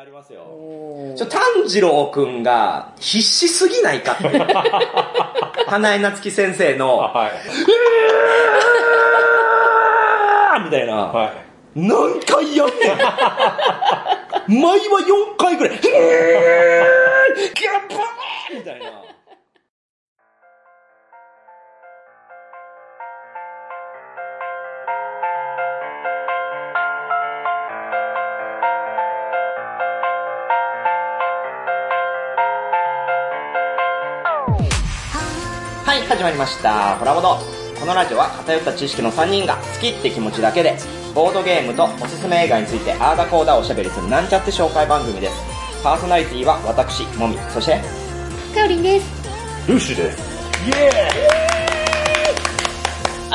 ありますよ。ちょ、炭治郎くんが必死すぎないかっていう。花江夏樹先生の、はい。あーみたいな、はい。何回やんねん前は4回ぐらい、へーギャッパーみたいな。始まりました。ホラボド。このラジオは偏った知識の3人が好きって気持ちだけで、ボードゲームとおすすめ映画についてあーだこーだおしゃべりするなんちゃって紹介番組です。パーソナリティは私、もみ、そして、かおりんです。ルーシーです。イエ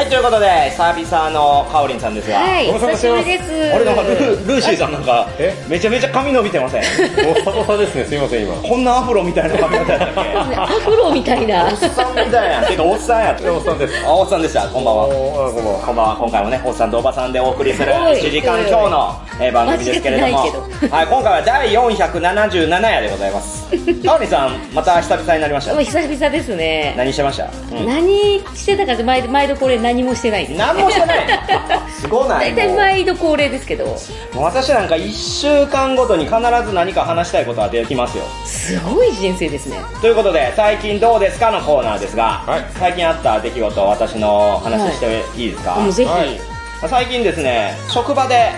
はい、ということで、久々のかおりんさんですが、はい、ご無沙汰久しぶりです。あれなんかルールーシーさんなんかえ、めちゃめちゃ髪伸びてません？ーイボサボサですね、すいません、今。こんなアフロみたいな髪型やったっけアフロみたいな。おっさんみたいやん。てか、おっさんやった。おっさんですあ、おっさんでした。こんばんは。こんばんは。こんばんは。今回もね、おっさんとおばさんでお送りするおい1時間今日の、えー番組ですけれども、はい、今回は第477夜でございます。かおりさん、また久々になりましたもう。久々ですね。何してました、うん、何してたかって毎度、毎度これ何もしてないです。何もしてない。すごない。大体毎度恒例ですけど、私なんか1週間ごとに必ず何か話したいことは出てきますよ。すごい人生ですね。ということで、最近どうですかのコーナーですが、はい最近あった出来事を私の話していいですか、もうぜひ。ははいい。最近ですね、職場で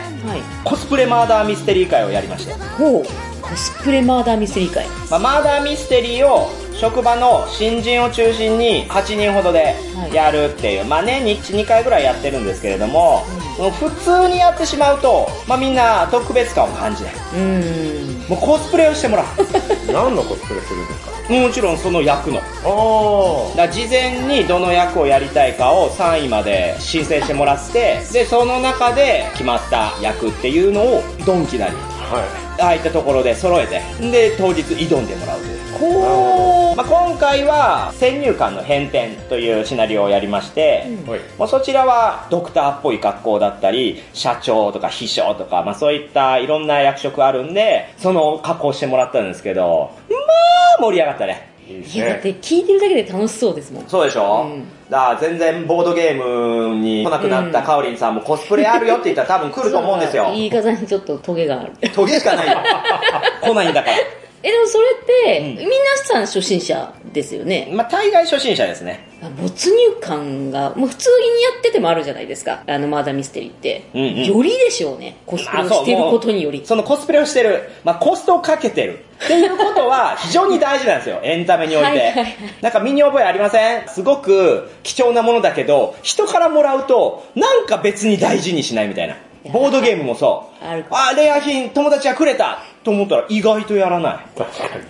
コスプレマーダーミステリー会をやりまして、ほう。コスプレマーダーミステリー会。まあ、マーダーミステリーを職場の新人を中心に8人ほどでやるっていう、まあ年に1、2回ぐらいやってるんですけれども、もう普通にやってしまうと、まあみんな特別感を感じない。うーん。もうコスプレをしてもら 何のコスプレするんですか？う。もちろんその役の。あだ事前にどの役をやりたいかを3位まで申請してもらって、で、その中で決まった役っていうのをドンキなり、あ。はい。ああいったところで揃えて、で、当日挑んでもらうという。こまあ、今回は先入観の変転というシナリオをやりまして、はい。まあ、そちらはドクターっぽい格好だったり、社長とか秘書とか、まあ、そういったいろんな役職あるんで、その格好してもらったんですけど、まあ、盛り上がったね。いいでだっね。て聞いてるだけで楽しそうですもん。そうでしょ、うんだから全然ボードゲームに来なくなったカオリンさんもコスプレあるよって言ったら多分来ると思うんですよ。言 い方にちょっとトゲがある。トゲしかないよ。来ないんだから。え、でもそれって、うん皆さん初心者ですよね。まあ、大概初心者ですね。没入感が、もう普通にやっててもあるじゃないですか。あの、マーダーミステリーって。うんうんよりでしょうね。コスプレをしてることにより。そのコスプレをしてる、まあ、コストをかけてる。っていうことは 非常に大事なんですよ。エンタメにおいて。はいはいはいなんか身に覚えありません？すごく貴重なものだけど、人からもらうと、なんか別に大事にしないみたいな。ボードゲームもそう。ああ、レア品友達がくれたと思ったら意外とやらない。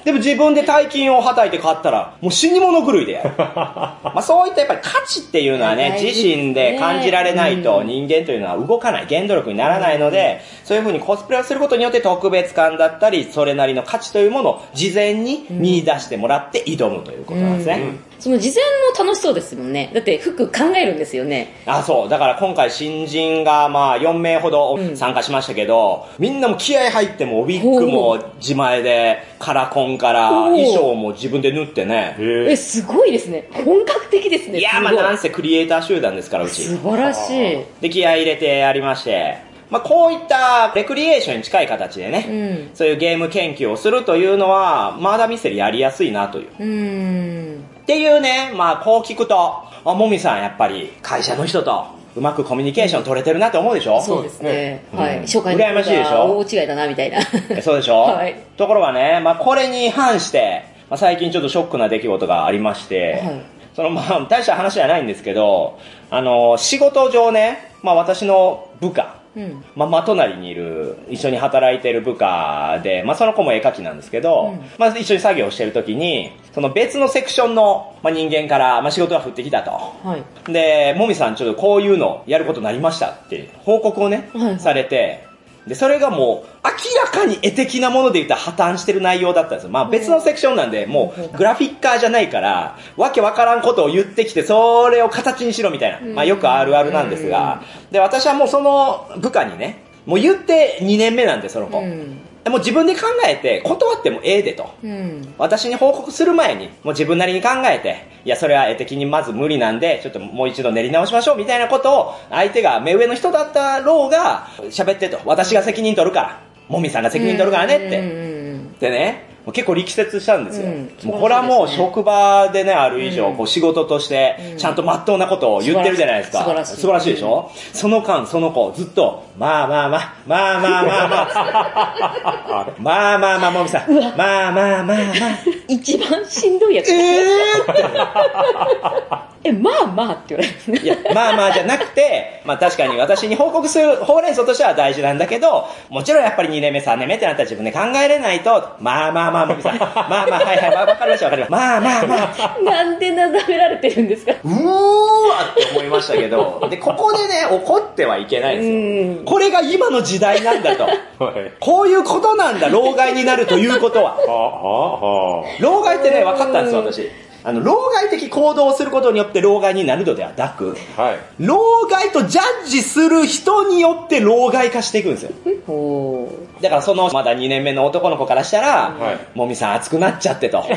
でも自分で大金をはたいて買ったら、もう死に物狂いでやる。まあそういったやっぱり価値っていうのはね、自身で感じられないとうん人間というのは動かない、原動力にならないので、そういう風にコスプレをすることによって特別感だったり、それなりの価値というものを事前に見出してもらって挑むということなんですね。その事前も楽しそうですもんね。だって服考えるんですよね。あ、そう。だから今回新人がまあ4名ほどうん参加しましたけど、みんなも気合入ってもウィッグも自前で、カラコンから衣装も自分で縫ってね。え、えすごいですね。本格的ですね。いやすごいまあなんせクリエイター集団ですからうち。素晴らしい。で気合い入れてやりまして、まあこういったレクリエーションに近い形でね、うん。そういうゲーム研究をするというのは、マーダーミステリーやりやすいなという。うーん。っていうね、まあこう聞くと、あ、もみさんやっぱり会社の人とうまくコミュニケーション取れてるなって思うでしょ？そうですね。うんはい。初回羨ましいでしょ？大違いだな、みたいな。えそうでしょ、はいところがね、まあこれに反して、まあ最近ちょっとショックな出来事がありまして、はいそのまあ大した話じゃないんですけど、あの、仕事上ね、まあ私の部下、うん。まあ、真隣にいる、一緒に働いてる部下で、まあ、その子も絵描きなんですけど、うんまあ、一緒に作業してる時に、その別のセクションの、まあ、人間から、まあ、仕事が降ってきたと。はい。で、もみさんちょっとこういうのやることになりましたって報告をね、はいはいされて、で、それがもう、明らかに絵的なもので言ったら破綻してる内容だったんですよ。まあ別のセクションなんで、もうグラフィッカーじゃないから、わけわからんことを言ってきて、それを形にしろみたいな。まあよくあるあるなんですが、で、私はもうその部下にね、もう言って2年目なんで、その子。うん。もう自分で考えて、断ってもええでと。うん。私に報告する前に、もう自分なりに考えて、いや、それは絵的にまず無理なんで、ちょっともう一度練り直しましょうみたいなことを、相手が目上の人だったろうが、喋ってと。私が責任取るから。もみさんが責任取るからねって。でね、結構力説したんですよ。うん。もうこれはもう職場でね、ある以上、うん。こう仕事としてう、ん。ちゃんと真っ当なことを言ってるじゃないですか。素晴らしい。素晴らしいでしょ、その間、その子、ずっと、まあまあまあ、まあまあまあまあ、まあまあまあ、もみさん、まあまあまあまあ、一番しんどいやつ。ええ、まあまあって言われるんですね。いや、まあまあじゃなくて、まあ確かに私に報告するほうれん草としては大事なんだけど、もちろんやっぱり2年目、3年目ってなったら自分で考えれないと、まあまあまあ、もみさん、まあまあ、はいはい、わわかりましたわかりました。まあまあまあ、なんでなだめられてるんですか？うーわって思いましたけど、で、ここでね、怒ってはいけないですよ。うん。これが今の時代なんだと。はい。こういうことなんだ、老害になるということは老害ってね、分かったんですよ、私。あの、老害的行動をすることによって老害になるのではなく、はい。老害とジャッジする人によって老害化していくんですよ。だからそのまだ2年目の男の子からしたら、はいもみさん熱くなっちゃってと。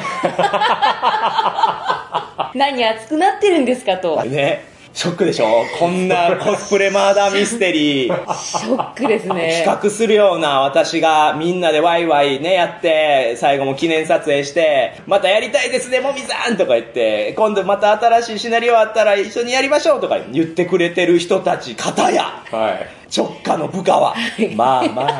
何熱くなってるんですかと。ね。ショックでしょ？こんなコスプレマーダーミステリー。ショックですね。比較するような私がみんなでワイワイねやって、最後も記念撮影して、またやりたいですね、もみさんとか言って、今度また新しいシナリオあったら一緒にやりましょうとか言ってくれてる人たち、方や、はい。直下の部下は。まあまあま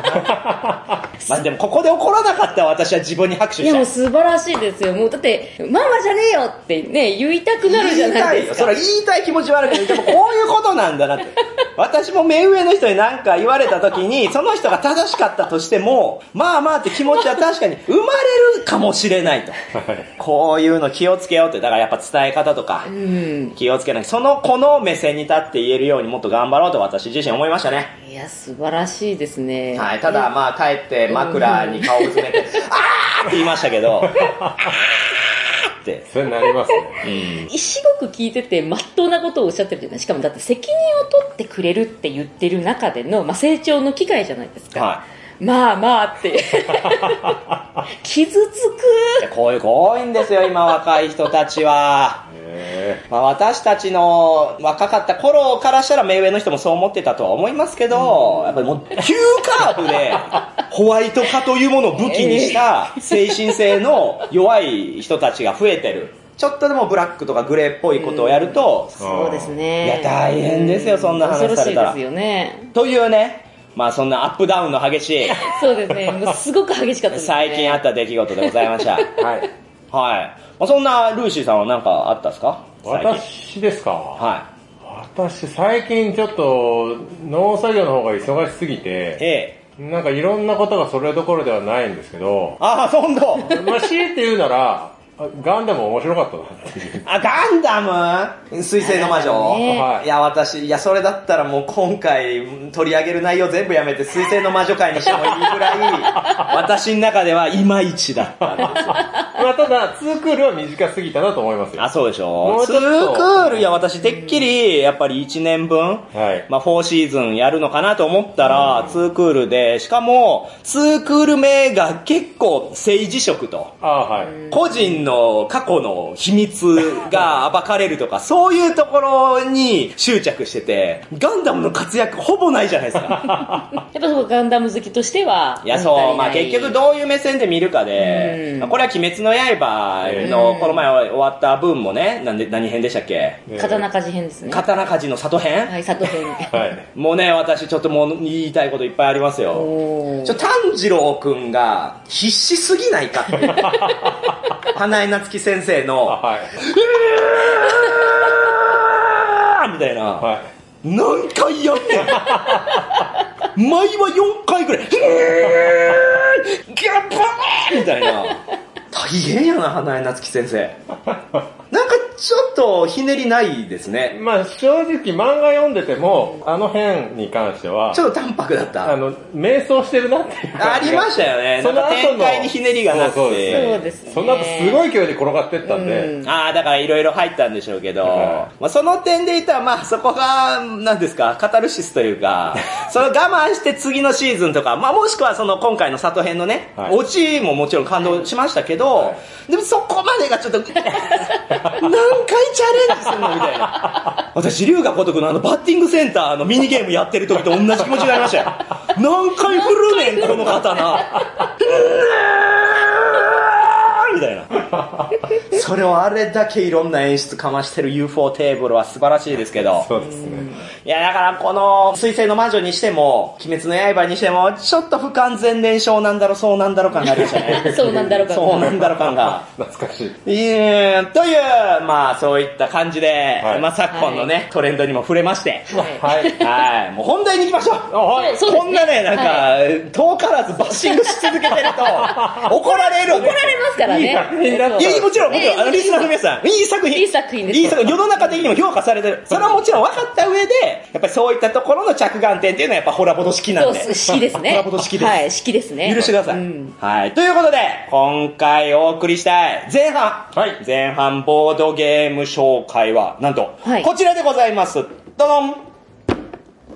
あ。まあでもここで怒らなかった私は自分に拍手いやもう。素晴らしいですよ。もうだって、ママじゃねえよってね、言いたくなるじゃないですか。言いたいよ。それは言いたい気持ちはあるけど、でもこういうことなんだなって。私も目上の人に何か言われた時に、その人が正しかったとしても、まあまあって気持ちは確かに生まれるかもしれないと。はい。こういうの気をつけようって、だからやっぱ伝え方とかう、ん。気をつけない。その子の目線に立って言えるようにもっと頑張ろうと私自身思いましたね。いや、素晴らしいですね。はい。ただまあ帰って枕に顔を詰めて、あーって言いましたけど、あーって。それなりますね。すごく聞いてて、まっとうなことをおっしゃってるじゃない？しかもだって責任を取ってくれるって言ってる中での、まあ、成長の機会じゃないですか。はまあまあって。傷つい。こういう子多いんですよ、今若い人たちは。へまあ、私たちの若かった頃からしたら目上の人もそう思ってたとは思いますけど、やっぱりもう急カーブで ホワイト化というものを武器にした 精神性の弱い人たちが増えてる。ちょっとでもブラックとかグレーっぽいことをやると、く。そうですね。いや大変ですよそんな話されたら恐ろしいですよね。というね、まあそんなアップダウンの激しい そうですね。すごく激しかったですね。最近あった出来事でございました。はい。ーはい。まあ、そんなルーシーさんは何かあったですか？私ですか？は私、最近ちょっと農作業の方が忙しすぎい。て、ええ。なんかいろんなことがそれどころではないんですけど、ああ、そんど。まあ、強いて言うなら、あガンダム面白かったなっていう。あ、ガンダム？水星の魔女、ねはいいや、私、いや、それだったらもう今回取り上げる内容全部やめて水星の魔女会にしてもいいぐらい、私の中ではいまいちだったんですよ。まあ、ただ、ツークールは短すぎたなと思いますよ。あ、そうでしょうちょっとークール、いや、私、てっきり、やっぱり1年分、はい。まあ、4シーズンやるのかなと思ったら、ツークールで、しかも、ツークール目が結構政治色と、あはい。個人の過去の秘密が暴かれるとか、そういうところに執着してて、ガンダムの活躍ほぼないじゃないですか。やっぱそこガンダム好きとしては。いや、そう、まあ結局どういう目線で見るかでう、んまあこれは鬼滅の刃のこの前終わった分もね、なんで、何編でしたっけ？刀鍛冶編ですね。刀鍛冶の里編？はい、里編。はい。もうね、私ちょっともう言いたいこといっぱいありますよ。ちょ、炭治郎くんが必死すぎないかっていう。花江夏樹先生あの、はい。みたいな。はい。何回やってんの前は4回ぐらい、ギャッパーみたいな。大変やな、花江夏樹先生。なんかちょっとひねりないですね。まあ正直漫画読んでても、あの辺に関してはち、ょっと淡白だった。あの、迷走してるなっていうありましたよね。その後の展開にひねりがなくて。そうですね。その後すごい勢いで転がってったんで、うん。ああ、だからいろいろ入ったんでしょうけど、はまあその点で言ったら、まあそこが、なんですか、カタルシスというか、それを我慢して次のシーズンとか、まあもしくはその今回の里編のね、はい。オチももちろん感動しましたけど、はでもそこまでがちょっと、チャレンジするのみたいな。私、龍が如くのあのバッティングセンターのミニゲームやってる時と同じ気持ちになりましたよ。何回振るねん、この刀。みたいな。それをあれだけいろんな演出かましてる UFO テーブルは素晴らしいですけど。そうですね。いや、だからこの、水星の魔女にしても、鬼滅の刃にしても、ちょっと不完全燃焼なんだろ、そうなんだろ感がありましたね。そうなんだろうか。そうなんだろ感が。懐かしい。いえという、まあそういった感じで、はいまあ昨今のね、トレンドにも触れまして。はいはい。はい。もう本題に行きましょう。はい。そうですねこんなね、なんか、は遠からずバッシングし続けてると、怒られる。怒られますからね。いい作品だったいや、もちろん、もちろん、あの、ねリスナーの皆さん、いい作品。いい作品ですいい作品。世の中的にも評価されてる。それはもちろん分かった上で、やっぱりそういったところの着眼点っていうのはやっぱホラボド式なんで。そう、式ですね。ホラボド式です。はい、式ですね。許してください。うんはい。ということで、今回お送りしたい前半。はい前半ボードゲーム紹介は、なんと、はいこちらでございます。どどん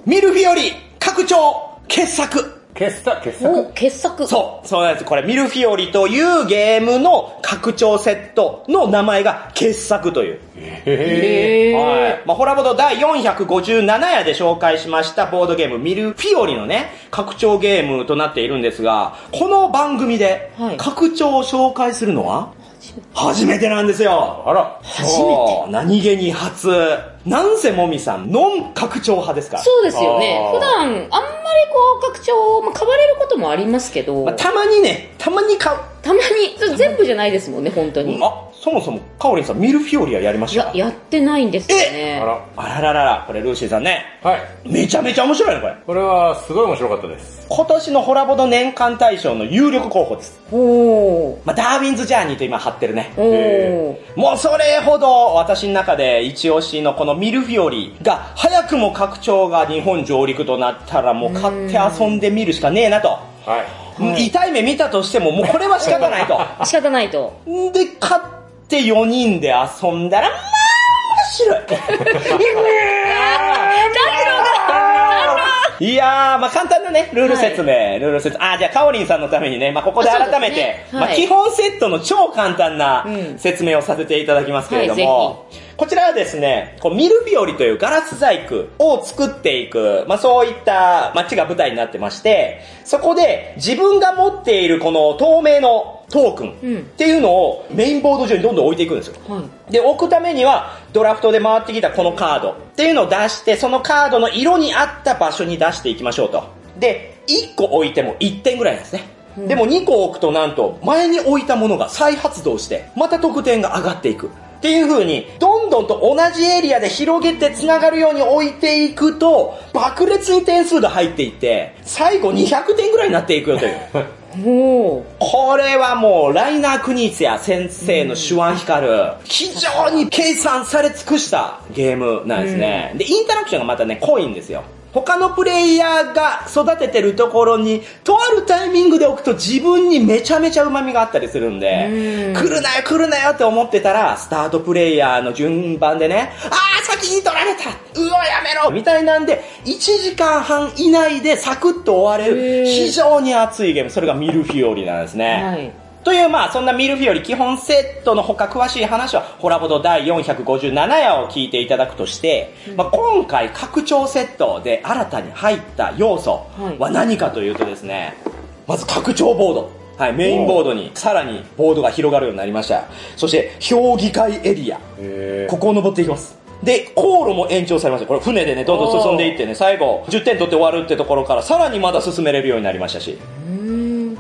ミルフィオリ拡張傑作傑作、傑お、作。傑作。そう、そうなんです。これ、ミルフィオリというゲームの拡張セットの名前が傑作という。へへー。はい。まあ、ホラボド第457夜で紹介しましたボードゲームミルフィオリのね、拡張ゲームとなっているんですが、この番組ではい拡張を紹介するのは初めてなんですよ。あら。初めて何気に初。なんせもみさん、ノン拡張派ですから。そうですよね普段、あんまりこう、拡張、まあ、買われることもありますけど、まあ、たまにね、たまに買う。たまに、それ全部じゃないですもんね、本当に。あ、そもそも、カオリンさん、ミルフィオリはやりました？いや、やってないんですよね。あら。あらららら、これルーシーさんね、はい。めちゃめちゃ面白いね、これ。これはすごい面白かったです。今年のホラボド年間大賞の有力候補です。おー。まあ、ダーウィンズ・ジャーニーと今貼ってるね。おー。もうそれほど私の中で一押しのこのミルフィオリが早くも拡張が日本上陸となったらもう買って遊んでみるしかねえなと。はい。はい痛い目見たとしてももうこれは仕方ないと。仕方ないと。で、買って4人で遊んだら、まあ、面白い。いやー、まあ簡単なね、ルール説明、ルール説明。あ、じゃあ、カオリンさんのためにね、まあここで改めて、そうですねまあはい基本セットの超簡単なうん説明をさせていただきますけれどはいも、こちらはですね、こうミルフィオリというガラス細工を作っていく、まあそういった街が舞台になってまして、そこで自分が持っているこの透明のトークンうんっていうのをメインボード上にどんどん置いていくんですよ。はい。で、置くためには、ドラフトで回ってきたこのカードっていうのを出して、そのカードの色に合った場所に出していきましょうと。で、1個置いても1点ぐらいなんですね。でも2個置くとなんと、前に置いたものが再発動して、また得点が上がっていく。っていう風に、どんどんと同じエリアで広げて繋がるように置いていくと、爆裂に点数が入っていって、最後200点ぐらいになっていくよという。おー。これはもう、ライナー・クニーツや先生の手腕光る、非常に計算され尽くしたゲームなんですね。で、インタラクションがまたね、濃いんですよ。他のプレイヤーが育ててるところに、とあるタイミングで置くと自分にめちゃめちゃ旨味があったりするんで、うん。来るなよ来るなよって思ってたら、スタートプレイヤーの順番でね、あー先に取られた。うわやめろ。みたいなんで、1時間半以内でサクッと終われる、非常に熱いゲーム、それがミルフィオリなんですね。はい。という、まあ、そんなミルフィオリ基本セットの他詳しい話は、ホラボド第457夜を聞いていただくとして、まあ、今回拡張セットで新たに入った要素は何かというとですね、まず拡張ボード。はい、メインボードにさらにボードが広がるようになりました。そして、評議会エリア。へここを登っていきます。で、航路も延長されました。これ船でね、どんどん進んでいってね、最後、10点取って終わるってところから、さらにまだ進めれるようになりましたし。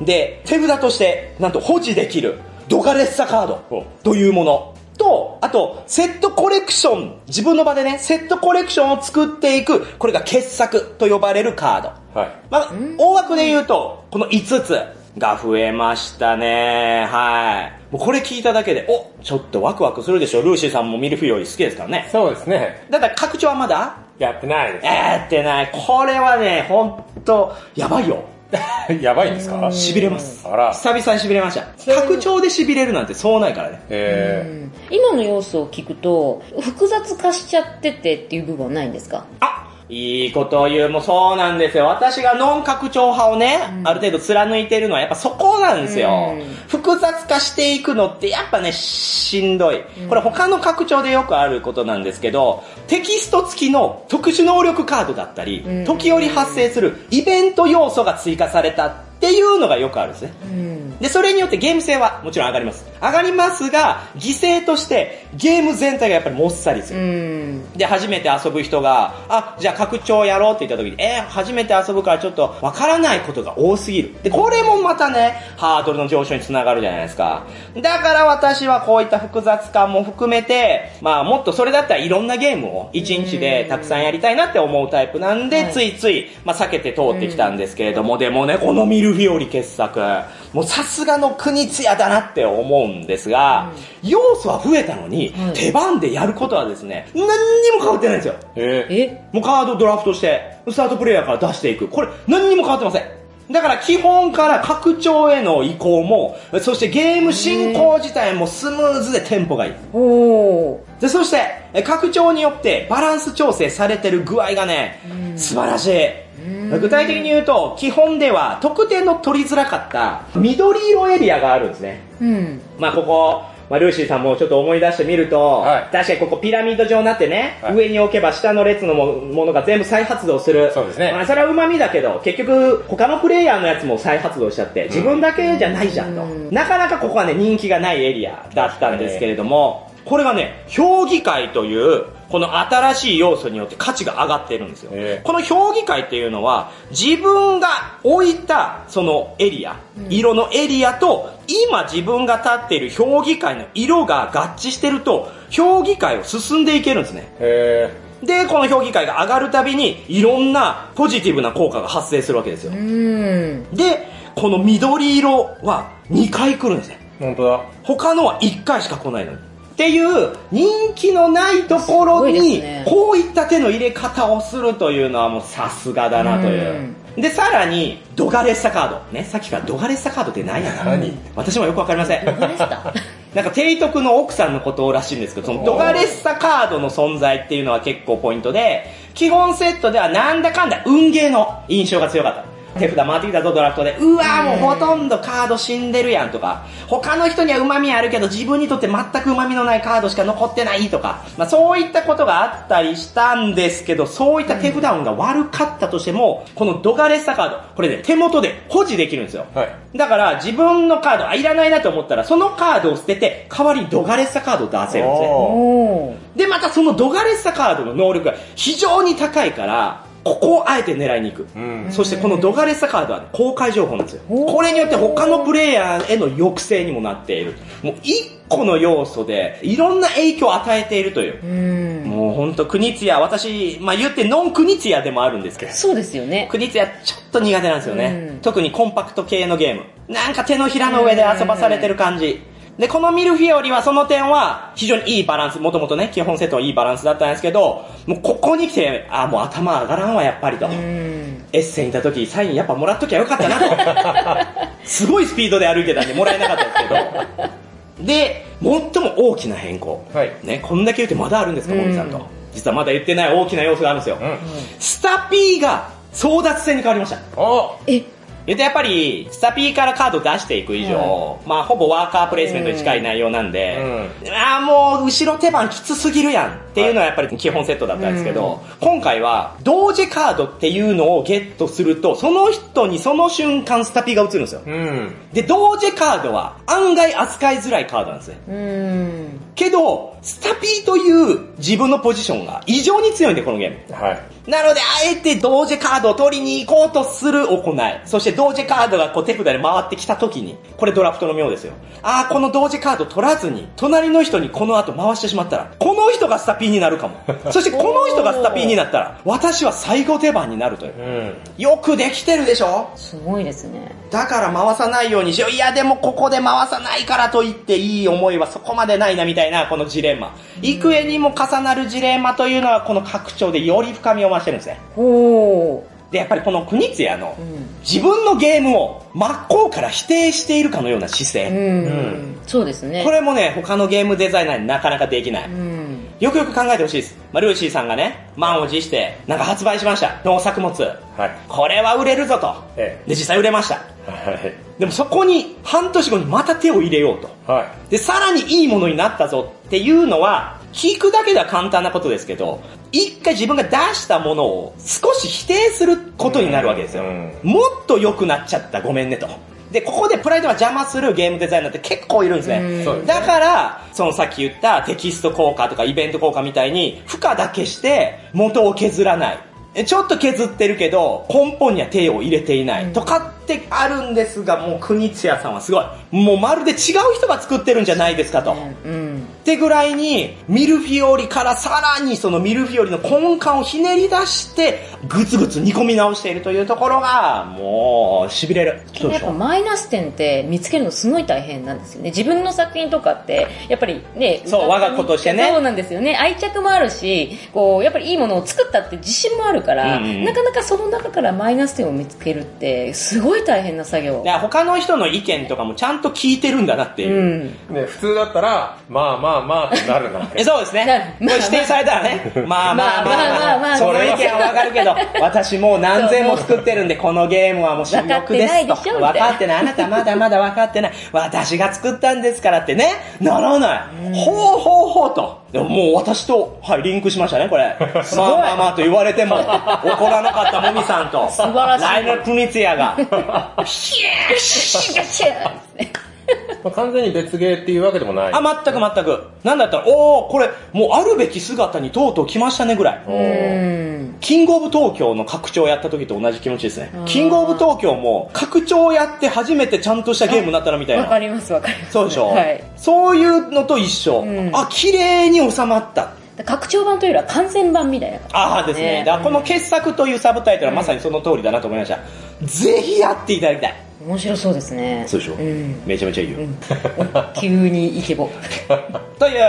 で、手札として、なんと保持できる、ドガレッサカードというもの。と、あと、セットコレクション、自分の場でね、セットコレクションを作っていく、これが傑作と呼ばれるカード。はい。まあ、大枠で言うと、この5つ。が増えましたね。はい。もうこれ聞いただけで、お、ちょっとワクワクするでしょ。ルーシーさんもミルフィーり好きですからね。そうですね。だから拡張はまだ？やってないです。やってない。これはね、ほんと、やばいよ。やばいんですか？痺れます。あら。久々に痺れました。拡張で痺れるなんてそうないからね。え今の要素を聞くと、複雑化しちゃっててっていう部分はないんですか？あいいことを言う。もうそうなんですよ。私がノン拡張派をね、ある程度貫いてるのはやっぱそこなんですよ。うん複雑化していくのってやっぱね、しんどい。これ他の拡張でよくあることなんですけど、テキスト付きの特殊能力カードだったり、ん時折発生するイベント要素が追加されたっていうのがよくあるんですね。うん。で、それによってゲーム性はもちろん上がります。上がりますが、犠牲としてゲーム全体がやっぱりもっさりすうる。ん。で、初めて遊ぶ人が、あ、じゃあ拡張やろうって言った時に、えー初めて遊ぶからちょっとわからないことが多すぎる。で、これもまたね、ハードルの上昇につながるじゃないですか。だから私はこういった複雑感も含めて、まあもっとそれだったらいろんなゲームを一日でたくさんやりたいなって思うタイプなんで、はいついつい、まあ避けて通ってきたんですけれども、でもね、このミルフィオリ傑作、もうさすがの国津屋だなって思うんですが、要素は増えたのに、はい手番でやることはですね、何にも変わってないんですよ。えええ？もうカードドラフトして、スタートプレイヤーから出していく。これ、何にも変わってません。だから基本から拡張への移行も、そしてゲーム進行自体もスムーズでテンポがいい。で、そして、え拡張によってバランス調整されてる具合がね、素晴らしい。具体的に言うと、基本では特典の取りづらかった緑色エリアがあるんですね。うん。まあここ、まあ、ルーシーさんもちょっと思い出してみると、はい。確かにここピラミッド状になってね、はい。上に置けば下の列のもものが全部再発動する。そうですね。まあ、それは旨味だけど、結局他のプレイヤーのやつも再発動しちゃって、自分だけじゃないじゃんと。うん。なかなかここはね、人気がないエリアだったんですけれども、これがね、評議会という、この新しい要素によって価値が上がってるんですよ。ええこの評議会っていうのは、自分が置いたそのエリア、色のエリアと、今自分が立っている評議会の色が合致してると、評議会を進んでいけるんですね。えで、この評議会が上がるたびに、いろんなポジティブな効果が発生するわけですよう。ん。で、この緑色は2回来るんですね。え本当だ。他のは1回しか来ないのに。っていう人気のないところにこういった手の入れ方をするというのはもうさすがだなという。で、さらに、ドガレッサカード。ね、さっきからドガレッサカードって何やな何私もよくわかりません。なんか提督の奥さんのことらしいんですけど、そのドガレッサカードの存在っていうのは結構ポイントで、基本セットではなんだかんだ運ゲーの印象が強かった。手札回ってきたぞドラフトで、うわーもうほとんどカード死んでるやんとか、他の人には旨味あるけど自分にとって全く旨味のないカードしか残ってないとか、まあそういったことがあったりしたんですけど、そういった手札運が悪かったとしても、このドガレッサカード、これね、手元で保持できるんですよ。はい。だから自分のカード、あ、いらないなと思ったら、そのカードを捨てて、代わりにドガレッサカードを出せるんですね。で、またそのドガレッサカードの能力が非常に高いから、ここをあえて狙いに行く。うん。そしてこのドガレッサカードは、ね、公開情報なんですよ。これによって他のプレイヤーへの抑制にもなっている。もう一個の要素で、いろんな影響を与えているという。うん。もうほんと、国津屋、私、まあ言ってノン国津屋でもあるんですけど、そうですよね。国津屋ちょっと苦手なんですよね。うん特にコンパクト系のゲーム。なんか手のひらの上で遊ばされてる感じ。で、このミルフィオリはその点は非常にいいバランス、もともとね、基本セットはいいバランスだったんですけど、もうここに来て、あ、もう頭上がらんわ、やっぱりと。うん。エッセイにいた時、サインやっぱもらっときゃよかったなと。すごいスピードで歩いてたんでもらえなかったですけど。で、最も大きな変更。はい。ね、こんだけ言ってまだあるんですか、うんもみさんと。実はまだ言ってない大きな要素があるんですよ。うん。スタピーが争奪戦に変わりました。おえ、言うとやっぱり、スタピーからカード出していく以上、まあほぼワーカープレイスメントに近い内容なんで、ああもう後ろ手番きつすぎるやんっていうのはやっぱり基本セットだったんですけど、今回は同時カードっていうのをゲットすると、その人にその瞬間スタピーが映るんですよ。うん。で、同時カードは案外扱いづらいカードなんですね。うん。けど、スタピーという自分のポジションが異常に強いんで、このゲーム。はい。なので、あえて同時カードを取りに行こうとする行い。そして同時カードがこう手札で回ってきた時に、これドラフトの妙ですよ。ああ、この同時カード取らずに、隣の人にこの後回してしまったら、この人がスタピピーになるかも。そしてこの人がスタピーになったら、私は最後手番になるという。うん。よくできてるでしょ？すごいですね。だから回さないようにしよう。いや、でもここで回さないからといっていい思いはそこまでないなみたいな、このジレンマ。幾重にも重なるジレンマというのは、この拡張でより深みを増してるんですね。ほで、やっぱりこの国津屋のう。うん。自分のゲームを真っ向から否定しているかのような姿勢。うん。そうですね。これもね、他のゲームデザイナーになかなかできない。うん。よくよく考えてほしいです。まあ、ルーシーさんがね、満を持して、なんか発売しました。農作物。はい。これは売れるぞと。えで、実際売れました。はい。でもそこに半年後にまた手を入れようと。はい。で、さらにいいものになったぞっていうのは、聞くだけでは簡単なことですけど、一回自分が出したものを少し否定することになるわけですよ。うんもっと良くなっちゃった、ごめんねと。で、ここでプライドが邪魔するゲームデザイナーって結構いるんですね。だから、そのさっき言ったテキスト効果とかイベント効果みたいに、負荷だけして元を削らない。えちょっと削ってるけど、根本には手を入れていない。とかってあるんですが、もう国津屋さんはすごい。もうまるで違う人が作ってるんじゃないですかと。うん。ってぐらいに、ミルフィオリからさらにそのミルフィオリの根幹をひねり出して、ぐつぐつ煮込み直しているというところが、もう、痺れる。やっぱマイナス点って見つけるのすごい大変なんですよね。自分の作品とかって、やっぱりね、そう我が子としてねそうなんですよね。愛着もあるし、こう、やっぱりいいものを作ったって自信もあるから、うんうんなかなかその中からマイナス点を見つけるって、すごい大変な作業い。や他の人の意見とかもちゃんと聞いてるんだなってういう。ん。ね、普通だったら、まあまあまあってなるな。えそうですね。なこれ指定されたらね。まあまあまあまあまあまあまあその意見はわかるけど、私もう何千も作ってるんで、このゲームはもう主力ですと。分かってないでしょ分かってない。あなたまだまだ分かってない。私が作ったんですからってね。ならない。ほうほうほうと。でももう私と、はい、リンクしましたね、これ。まあまあまあと言われても、怒らなかったもみさんと。素晴らしいライナル・プニツヤが。シュッシュッシュッ まあ完全に別ゲーっていうわけでもない。あ、全く全く。なんだったら、おー、これ、もうあるべき姿にとうとう来ましたねぐらい。キングオブ東京の拡張やった時と同じ気持ちですね。キングオブ東京も拡張やって初めてちゃんとしたゲームになったなみたいな。わかりますわかります。そうでしょ、はい。そういうのと一緒。うんあ、綺麗に収まった。拡張版というよりは完全版みたいな感じ。ああですね。ねだこの傑作というサブタイトルはまさにその通りだなと思いました。ぜひやっていただきたい。面白そうですね。そうでしょ、うん。めちゃめちゃいいよ。急にイケボ。という、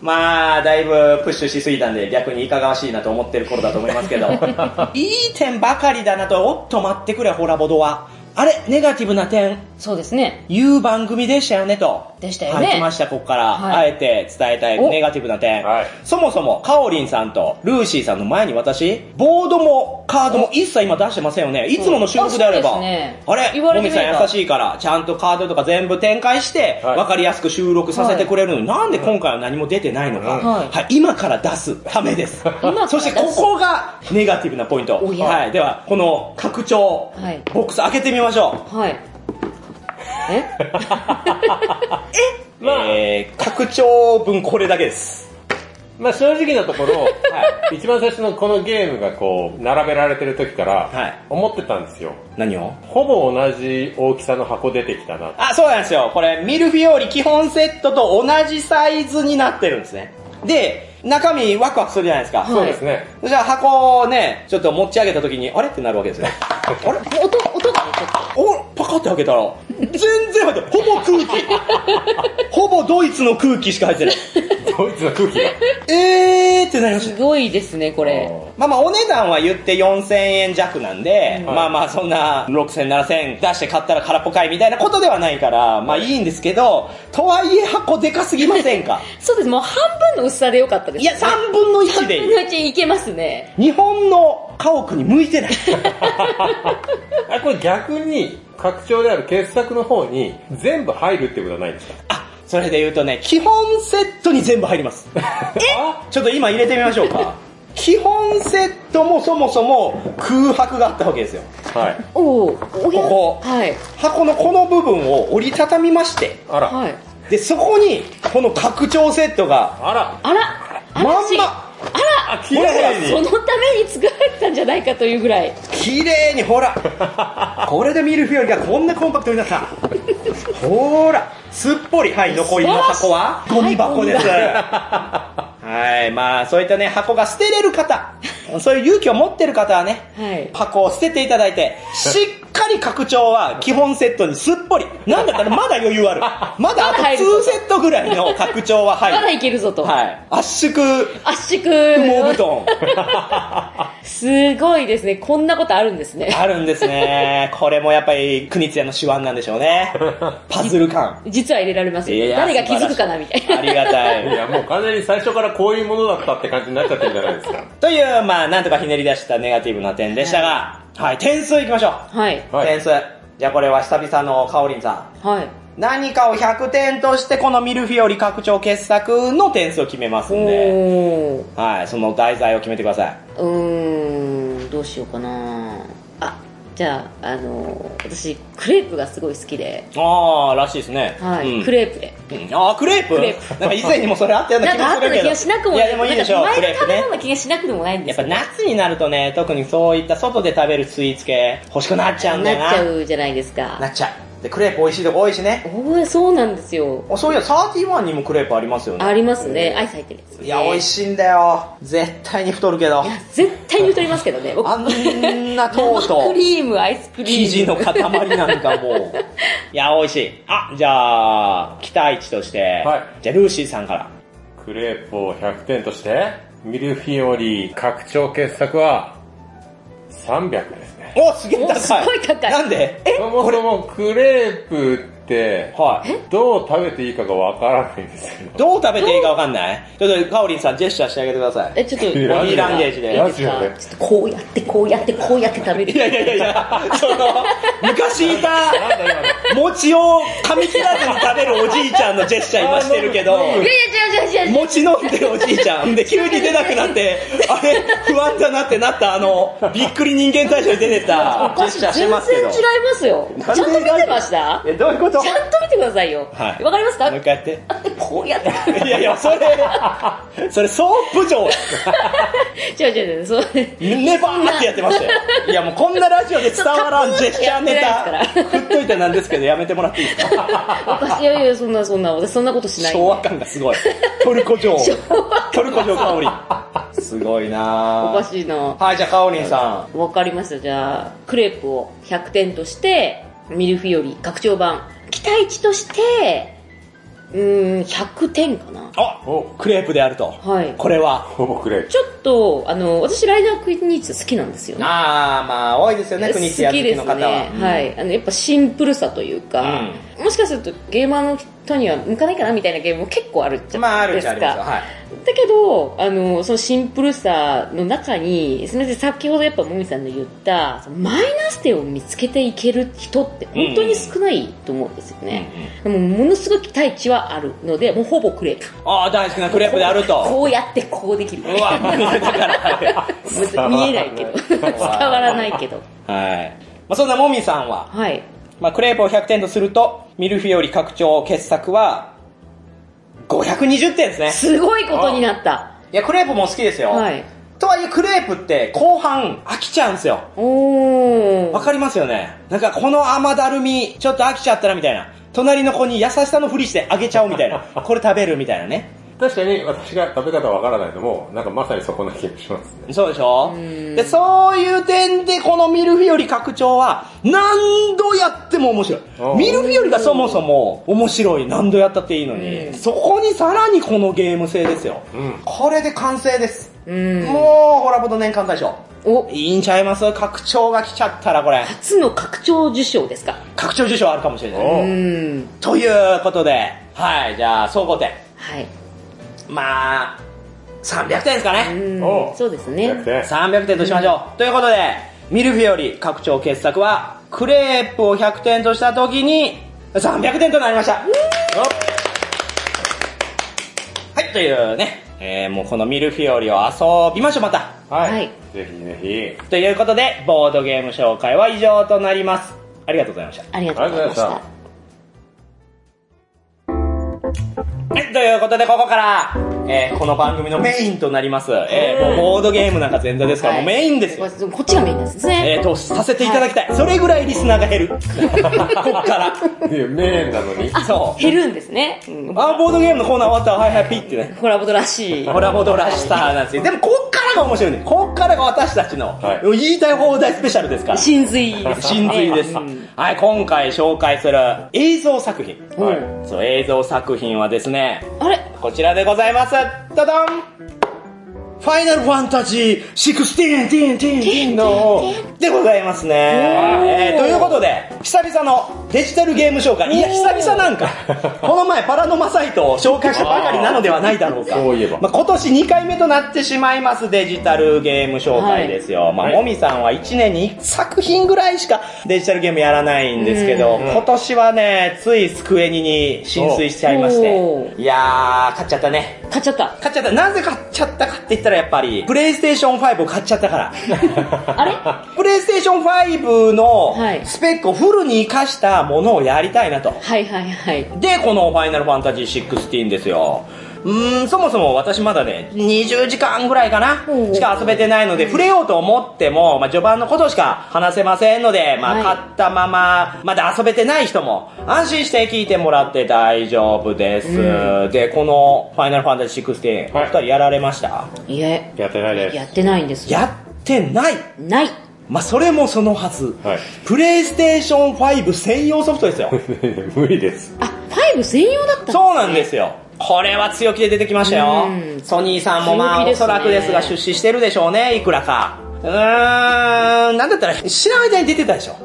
まあ、だいぶプッシュしすぎたんで、逆にいかがわしいなと思ってる頃だと思いますけど、いい点ばかりだなと、おっと待ってくれ、ホラボドは。あれ、ネガティブな点、そうですね。いう番組でしたよねと。でしたよねはい、来ました、ここから。はいあえて伝えたいおネガティブな点。はいそもそも、カオリンさんとルーシーさんの前に私、ボードもカードも一切今出してませんよね。いつもの収録であれば。ねあれ？言われもみさん優しいから、ちゃんとカードとか全部展開して、はいわかりやすく収録させてくれるのに、なんで今回は何も出てないのか。うんはいはい、今から出すためです。そしてここがネガティブなポイント。はい。では、この拡張、はいボックス開けてみましょう。はい。え？ま あえー、拡張分これだけです。まあ正直なところ、は一番最初のこのゲームがこう、並べられてる時からはい、思ってたんですよ。何を？ほぼ同じ大きさの箱出てきたな。あ、そうなんですよ。これ、ミルフィオリ基本セットと同じサイズになってるんですね。で、中身ワクワクするじゃないですか。そうですね。じゃあ箱をね、ちょっと持ち上げた時に、あれ？ってなるわけですよ。あれ？音、音がね、ちょっと。おパカって開けたら、全然入ってない。ほぼ空気。ほぼドイツの空気しか入ってない。ドイツの空気が。えーってなりましたす。ごいですね、これ。まあまあお値段は言って4000円弱なんで、うんまあまあそんな6000、7000出して買ったら空っぽかいみたいなことではないから、まあいいんですけど、とはいえ箱でかすぎませんか？そうです、もう半分の薄さでよかったです。いや、3分の1でいい。分の1いけますね。日本の家屋に向いてない。あれこれ逆に、拡張である傑作の方に全部入るってことはないんですか？あ、それで言うとね、基本セットに全部入ります。ちょっと今入れてみましょうか。基本セットもそもそも空白があったわけですよ。はい。おおここはい。箱のこの部分を折りたたみまして、あら。はい。で、そこにこの拡張セットがあら。あら、まんまああ、綺麗ら、に。そのために作られたんじゃないかというぐらい。綺麗にほらこれでミルフィオリがこんなコンパクトになったほらすっぽりはい残りの箱はゴミ箱ですはいははい。まあ、そういったね、箱が捨てれる方、そういう勇気を持ってる方はね、はい。箱を捨てていただいて、し っかり拡張は基本セットにすっぽり。なんだったらまだ余裕ある。まだあとまだ入る2セットぐらいの拡張は入まだる。いけるぞと。はい。圧縮圧縮。羽毛布団。すごいですね。こんなことあるんですね。あるんですね。これもやっぱり、国津屋の手腕なんでしょうね。パズル感。実は入れられますよ。いや誰が気づくかなみたいな。ありがたい。いや、もう完全に最初からこういうものだったって感じになっちゃってるじゃないですか？という、まあ、なんとかひねり出したネガティブな点でしたが、はい、点数いきましょう。はい。はい点数。じゃあこれは久々のかおりんさん。はい。何かを100点としてこのミルフィオリ拡張傑作の点数を決めますんで、おー。はい、その題材を決めてください。うーん、どうしようかなあ、じゃあ、あのー私、クレープがすごい好きで、あー、らしいですね。はい、うんクレープで。うんあー、クレープ？クレーなんか以前にもそれあったようななんかあったような気がするけど。気がしなくもいや、でもいいでしょう、クレープねよう。な気がしなくでもないんでやっぱすけど。夏になるとね、特にそういった外で食べるスイーツ系欲しくなっちゃうんだよな。なっちゃうじゃないですか。なっちゃう。で、クレープ美味しいとこ多いしね。おーそうなんですよ。あそういや、31にもクレープありますよね。ありますね。アイス入ってるやつ、ね。いや、美味しいんだよ。絶対に太るけどい。や、絶対に太りますけどね。僕あんなとうと生クう。リーム、アイスクリーム。生地の塊なんかもう。いや、美味しい。あ、じゃあ、期待値として、はいじゃあ、ルーシーさんから。クレープを100点として、ミルフィオリ拡張傑作は、300ですね。お、すげえ高い。おすごい高いなんで？そもそもクレープはい。どう食べていいかがわからないんですよ。どう食べていいかわかんない？ちょっと、カオリンさん、ジェスチャーしてあげてください。え、ちょっと、ボディーランゲージでちょっとこうやって、こうやって、こうやって食べる。いやいやいやいや、その、昔いた、餅を噛み切らずに食べるおじいちゃんのジェスチャー今してるけど、いやいや、違う違う違う。餅飲んでるおじいちゃん。で、急に出なくなって、あれ、不安だなってなった、あの、びっくり人間大賞に出てたジェスチャーして全然違いますけど。ますよ。ちゃんと見てましたえ、どういうことちゃんと見てくださいよ。はいわかりますか？もう一回やって。こうやって。いやいや、それ、それ、ソープ嬢違う違う違う、そう。ネバーってやってましたよ。いや、もうこんなラジオで伝わらんジェスチャーネタ振っといてなんですけど、やめてもらっていいですか？おかしい。いやいや、そんなそんな、私そんなことしない。昭和感がすごい。トルコ嬢。トルコ嬢香り。すごいなおかしいなはい、じゃあ、かおりんさん。わかりました。じゃあ、クレープを100点として、ミルフィオリ拡張版。期待値として、うーん、100点かな。あお、クレープであると。はい。これは。ほぼクレープ。ちょっと、あの、私ライダークイニーツ好きなんですよね。あー、まあ、多いですよね、国津屋好きの方は。ね。はい。あの、やっぱシンプルさというか、もしかするとゲーマーの人には向かないかなみたいなゲームも結構あるじゃまあ、あないでするっちゃあります。はい。だけど、あの、そのシンプルさの中に、すみません、先ほどやっぱもみさんの言った、マイナス点を見つけていける人って本当に少ないと思うんですよね。でも、ものすごい期待値はあるので、もうほぼクレープ。あー、大好きなクレープであると。こうやってこうできる。うわ、だから、見えないけど。伝わらないけど。はい。まあ、そんなもみさんは、はい。まあ、クレープを100点とすると、ミルフィオリ拡張傑作は、520点ですね。すごいことになった。いや、クレープも好きですよ。はい。とはいえ、クレープって後半飽きちゃうんですよ。おー。わかりますよねなんかこの甘だるみ、ちょっと飽きちゃったなみたいな。隣の子に優しさのふりしてあげちゃおうみたいな。これ食べるみたいなね。確かに私が食べ方わからないのも、なんかまさにそこな気がしますね。そうでしょ？んで、そういう点でこのミルフィオリ拡張は何度やっても面白いミルフィオリがそもそも面白い。何度やったっていいのに。うんそこにさらにこのゲーム性ですよ。うん。これで完成です。うん。もう、ホラボド年間大賞。お、いいんちゃいます？拡張が来ちゃったらこれ。初の拡張受賞ですか？拡張受賞あるかもしれない。おうん。ということで、はい、じゃあ、総合点。はい。まあ、300点ですかね。うそうですね。100点。300点としましょう。ということで、ミルフィオリ拡張傑作は、クレープを100点とした時に、300点となりました。はい、というね、えー、もうこのミルフィオリを遊びましょう、また。はい。はいぜひぜひ。ということで、ボードゲーム紹介は以上となります。ありがとうございました。ありがとうございましありがとうございまた。はい、ということで、ここから、えーこの番組のメインとなります、えーもうボードゲームなんか全体ですから、もうメインですよ。ここっちがメインなんですね。えーと、させていただきたい。それぐらいリスナーが減る。こっから。メインなのに。そう。減るんですね。うんあ、ボードゲームのコーナー終わったわ。はいはい、ピッてね。コラボドらしい。コラボドらしさなんですよ。でも、こっからが面白いね。こっからが私たちの、はい言いたい放題スペシャルですから。真髄ですね。真髄ですうん。はい、今回紹介する映像作品。はい。そう、映像作品はですね、あれ？こちらでございます。ドドンファイナルファンタジー16、ティンティンティンティンのでございますね。えーということで、久々のデジタルゲーム紹介。いや、久々なんか。この前パラノマサイトを紹介したばかりなのではないだろうか。そういえばまあ、今年2回目となってしまいますデジタルゲーム紹介ですよ。まあ、はいもみさんは1年に1作品ぐらいしかデジタルゲームやらないんですけど、うん今年はね、ついスクエニに浸水しちゃいましおて。ーいやー、買っちゃったね。買っちゃった。買っちゃった。なぜ買っちゃったかって言ったらやっぱり、プレイステーション5を買っちゃったから。あれ？プレイステーション5のはいスペックをフルに活かしたものをやりたいなと。はいはいはい。で、このファイナルファンタジー16ですよ。うーん、そもそも私まだね、20時間ぐらいかなしか遊べてないので、触れようと思っても、まあ、序盤のことしか話せませんので、まあ、はい買ったまま、まだ遊べてない人も、安心して聞いてもらって大丈夫です。うで、このファイナルファンタジー16、はいお二人やられました？いえ、やってないです。やってないんです。やってない？ない。まあ、それもそのはず。はいプレイステーション5専用ソフトですよ。無理です。あ、5専用だったんですねそうなんですよ。これは強気で出てきましたようん。ソニーさんもまあ、おそらくですが出資してるでしょうね、いくらか。うーん、なんだったら知らない間に出てたでしょ。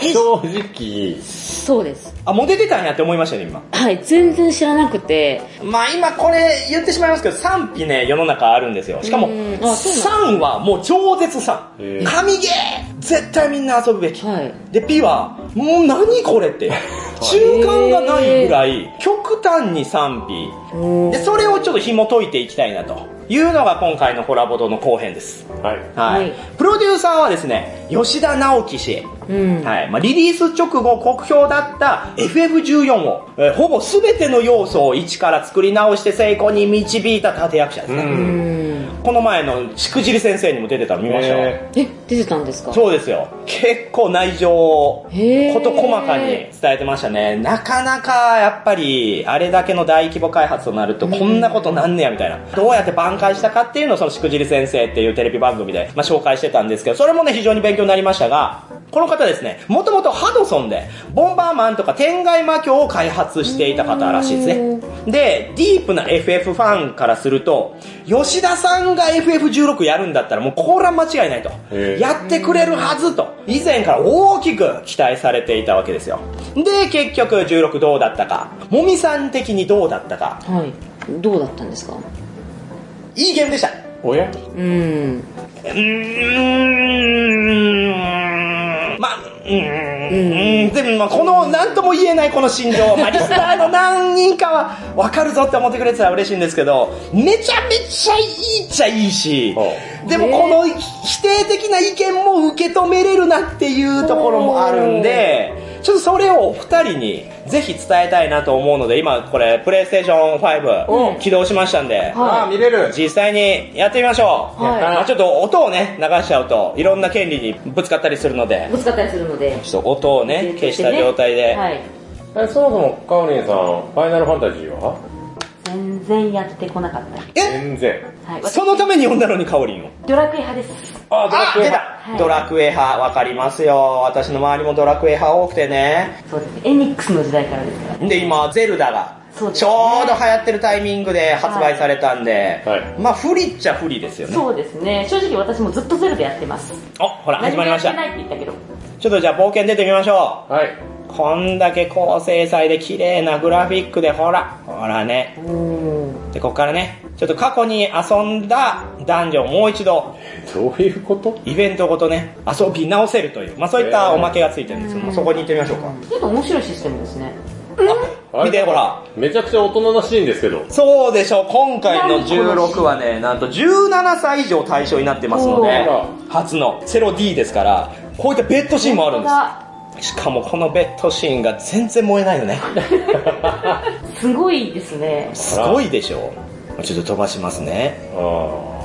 正直、そうです。あ、もう出てたんやって思いましたね、今。はい、全然知らなくて、まあ今これ言ってしまいますけど、賛否ね、世の中あるんですよ。しかも、うんあそう3はもう超絶3。へー神ゲー絶対みんな遊ぶべき。はい。で、P は、もう何これって。中間がないぐらい、極端に賛否。で、それをちょっと紐解いていきたいなというのが今回のコラボドの後編です。はい。はい。はいプロデューサーはですね、吉田直樹氏。うん。はい。まあ、リリース直後酷評だった FF14 を、えーほぼ全ての要素を一から作り直して成功に導いた立役者ですね。この前のしくじり先生にも出てたの見ました、ええ、出てたんですか？そうですよ。結構内情を、へーこと細かに伝えてましたね。なかなかやっぱり、あれだけの大規模開発となると、こんなことなんねやみたいな。どうやって挽回したかっていうのをそのしくじり先生っていうテレビ番組で、まあ、紹介してたんですけど、それもね、非常に勉強になりましたが、この方ですね、もともとハドソンで、ボンバーマンとか天外魔境を開発していた方らしいですね。で、ディープな FF ファンからすると、吉田さんが FF16 やるんだったらもうこれは間違いないと。やってくれるはずと、以前から大きく期待されていたわけですよ。で、結局16どうだったか、もみさん的にどうだったか、はい。どうだったんですか？いいゲームでした。おや？うん。うーん、まあ、うーん、でもまあこの何とも言えないこの心情、まあリスナーの何人かは分かるぞって思ってくれてたら嬉しいんですけど、めちゃめちゃいいっちゃいいしほ、でもこの否定的な意見も受け止めれるなっていうところもあるんで、ちょっとそれをお二人にぜひ伝えたいなと思うので、今これプレイステーション5起動しましたんで、はいあー、見れる。実際にやってみましょう。はいまあちょっと音をね、流しちゃうと、いろんな権利にぶつかったりするので、ぶつかったりするので。ちょっと音をね、消した状態で。はい。え、そもそも、カオリンさん、ファイナルファンタジーは？全然やってこなかった。え？全然。はい。そのために呼んだのに、カオリンを。ドラクエ派です。あ、あ、出た、はいドラクエ派、わかりますよ。私の周りもドラクエ派多くてね。そうです。エニックスの時代からですから。で、今、ゼルダが、ねちょうど流行ってるタイミングで発売されたんで、はいまあ、不利っちゃ不利ですよね。そうですね。正直私もずっとゼルでやってます。お、ほら、始まりました何。もやってないって言ったけど。ちょっとじゃあ冒険出てみましょう。はい。こんだけ高精細で綺麗なグラフィックで、ほら、ほらね。で、ここからね、ちょっと過去に遊んだダンジョンをもう一度、どういうこと？イベントごとね、遊び直せるという、まあそういったおまけがついてるんですけども、うんそこに行ってみましょうか。結構面白いシステムですね。あ見てほら。めちゃくちゃ大人らしいんですけど。そうでしょう、今回の16はね、なんと17歳以上対象になってますので初のセロ D ですから、こういったベッドシーンもあるんです。本しかもこのベッドシーンが全然燃えないよね。すごいですね。すごいでしょ。ちょっと飛ばしますね。あ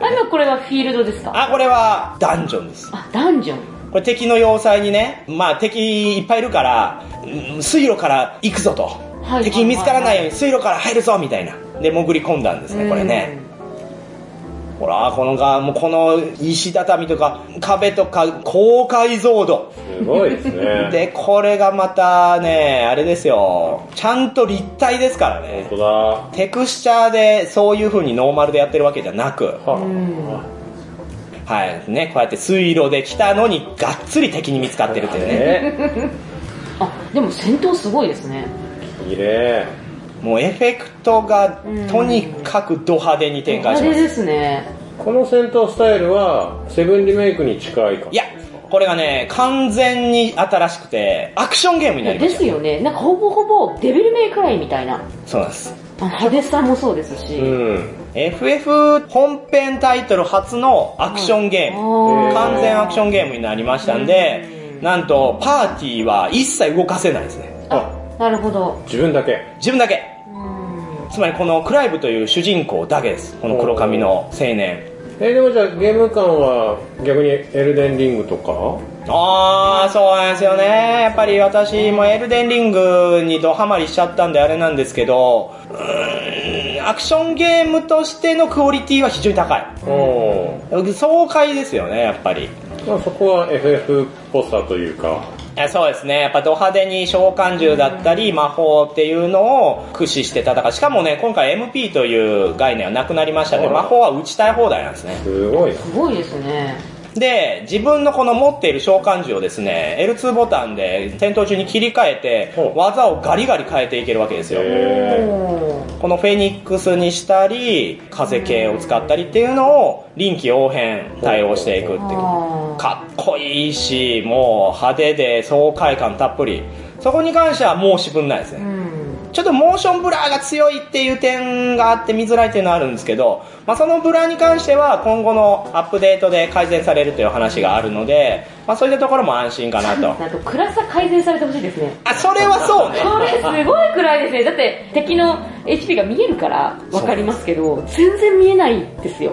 あ、今これはフィールドですか？あ、これはダンジョンです。あ、ダンジョン。これ敵の要塞にね、まあ敵いっぱいいるから、うん水路から行くぞと。はいはい敵に見つからないように水路から入るぞみたいな。で、潜り込んだんですね、これね。ほら、このが、もうこの石畳とか壁とか高解像度。あ、すごいですね。で、これがまたね、あれですよ。ちゃんと立体ですからね。本当だ。はテクスチャーでそういう風にノーマルでやってるわけじゃなく、あうん。はい、ね、こうやって水路で来たのにがっつり敵に見つかってるっていうね。ね。あ、でも戦闘すごいですね。綺麗。もうエフェクトがうんとにかくド派手に展開します。ですね。この戦闘スタイルは、セブンリメイクに近いか？いや、これがね、完全に新しくて、アクションゲームになりました。ですよね。なんかほぼほぼデビルメイクライみたいな。そうなんです。あ派手さもそうですし。うん。FF 本編タイトル初のアクションゲーム。完全アクションゲームになりましたんで、なんとパーティーは一切動かせないですね。あ、なるほど。自分だけ。自分だけ。うん。つまりこのクライブという主人公だけです。この黒髪の青年。え、でもじゃあゲーム感は逆にエルデンリングとか？あー、そうなんですよね。やっぱり私もエルデンリングにドハマりしちゃったんであれなんですけど、うーん、アクションゲームとしてのクオリティは非常に高い。爽快ですよね、やっぱり。まあそこは FF っぽさというか。そうですね。やっぱド派手に召喚獣だったり魔法っていうのを駆使して戦う。しかもね、今回 MP という概念はなくなりましたので、魔法は打ちたい放題なんですね。すごいな。すごいですね。で、自分のこの持っている召喚獣をですね、L2 ボタンで戦闘中に切り替えて技をガリガリ変えていけるわけですよ。このフェニックスにしたり、風系を使ったりっていうのを臨機応変対応していくっていう。かっこいいし、もう派手で爽快感たっぷり。そこに関しては申し分ないですね。うん。ちょっとモーションブラーが強いっていう点があって見づらいっていうのはあるんですけど、まあ、そのブラーに関しては今後のアップデートで改善されるという話があるので、まあ、そういったところも安心かなと。なんと暗さ改善されてほしいですね。あ、それはそうね。これすごい暗いですね。だって敵の HP が見えるからわかりますけど、全然見えないですよ。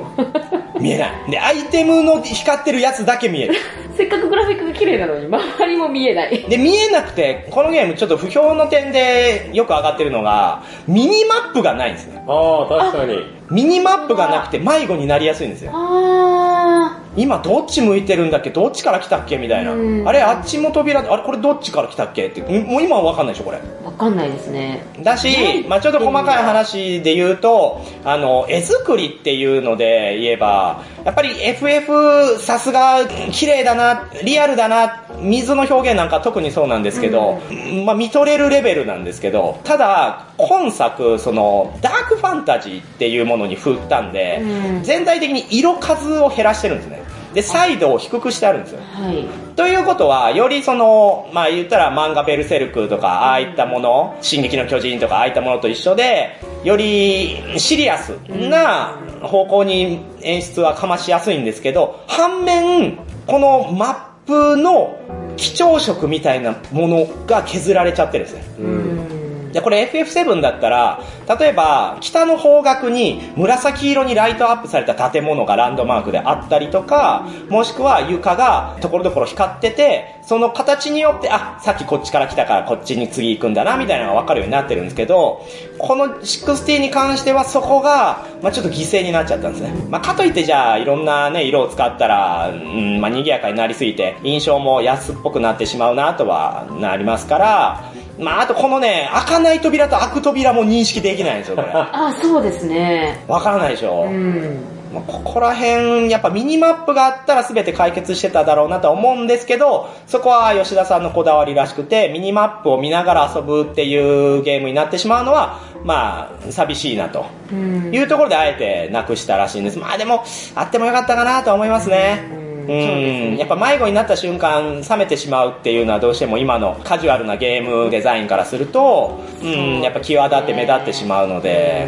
見えない。で、アイテムの光ってるやつだけ見える。せっかくグラフィックが綺麗なのに周りも見えない。で、見えなくて、このゲームちょっと不評の点でよく上がってるのが、ミニマップがないんですね。ああ、確かに。ミニマップがなくて迷子になりやすいんですよ。あ今どっち向いてるんだっけ？どっちから来たっけ？みたいなう。んあれあっちも扉で、あれこれどっちから来たっけ？って。んもう今はわかんないでしょこれ。ー、わかんないですね。だし、まあちょっと細かい話で言うと、あの、絵作りっていうので言えば、やっぱり FF さすが綺麗だな、リアルだな、水の表現なんか特にそうなんですけど、まあ見とれるレベルなんですけど、ただ、今作、その、ダークファンタジーっていうものに振ったんで、うん全体的に色数を減らしてるんですね。で、サイドを低くしてあるんですよ。はい。ということは、よりその、まあ言ったら漫画ベルセルクとか、ああいったもの、進撃の巨人とか、ああいったものと一緒で、よりシリアスな方向に演出はかましやすいんですけど、反面、このマップの基調色みたいなものが削られちゃってるんですね。うん。で、これ FF7 だったら、例えば、北の方角に紫色にライトアップされた建物がランドマークであったりとか、もしくは床がところどころ光ってて、その形によって、あ、さっきこっちから来たからこっちに次行くんだな、みたいなのがわかるようになってるんですけど、この60に関してはそこが、まあちょっと犠牲になっちゃったんですね。まあかといってじゃあ、いろんなね、色を使ったら、うん、まあ賑やかになりすぎて、印象も安っぽくなってしまうなとはなりますから、まあ、あとこのね、開かない扉と開く扉も認識できないんですよ、これ。あ、そうですね。わからないでしょ、うん。まあここら辺、やっぱミニマップがあったら全て解決してただろうなとは思うんですけど、そこは吉田さんのこだわりらしくて、ミニマップを見ながら遊ぶっていうゲームになってしまうのは、まあ、寂しいなとうん。いうところであえてなくしたらしいんです。まあでも、あってもよかったかなとは思いますね。うん。やっぱ迷子になった瞬間冷めてしまうっていうのはどうしても今のカジュアルなゲームデザインからすると、うん、やっぱ際立って目立ってしまうので、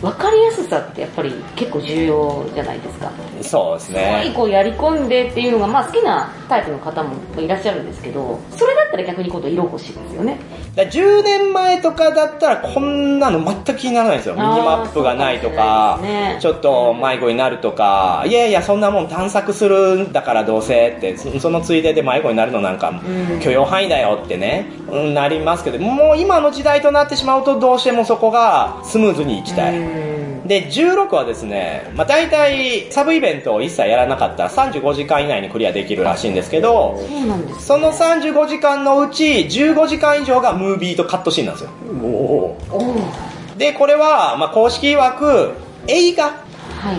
分かりやすさってやっぱり結構重要じゃないですか。そうですすごいね。こうやり込んでっていうのが、まあ好きなタイプの方もいらっしゃるんですけど、それだったら逆に今度色欲しいですよね。だから10年前とかだったらこんなの全く気にならないんですよ。ミニマップがないとかねちょっと迷子になるとか、いやいやそんなもん探索するんだからどうせって、そそのついでで迷子になるのなんかん許容範囲だよってね、うんなりますけど、もう今の時代となってしまうとどうしてもそこがスムーズにいきたい。うんで、16はですね、まあ、大体サブイベントを一切やらなかったら35時間以内にクリアできるらしいんですけど、そうなんです。その35時間のうち15時間以上がムービーとカットシーンなんですよ。で、これは、まあ、公式曰く、映画、は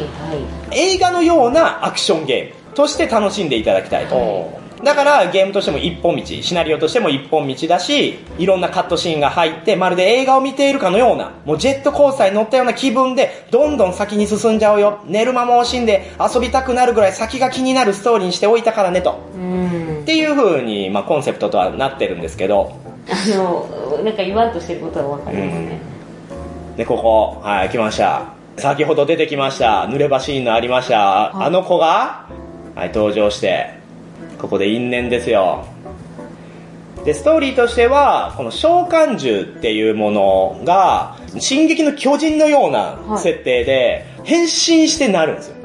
い。映画のようなアクションゲームとして楽しんでいただきたいと。おだからゲームとしても一本道、シナリオとしても一本道だし、いろんなカットシーンが入って、まるで映画を見ているかのような、もうジェットコースターに乗ったような気分で、どんどん先に進んじゃうよ。寝る間も惜しんで遊びたくなるぐらい先が気になるストーリーにしておいたからねと。うんっ。ていう風に、まあ、コンセプトとはなってるんですけど、あの、なんか言わんとしてることはわかりますね。で、ここ、はい、来ました。先ほど出てきました。濡れ場シーンのありました。はいあの子が、はい、登場して、ここで因縁ですよ。で、ストーリーとしては、この召喚獣っていうものが、進撃の巨人のような設定で、変身してなるんですよ。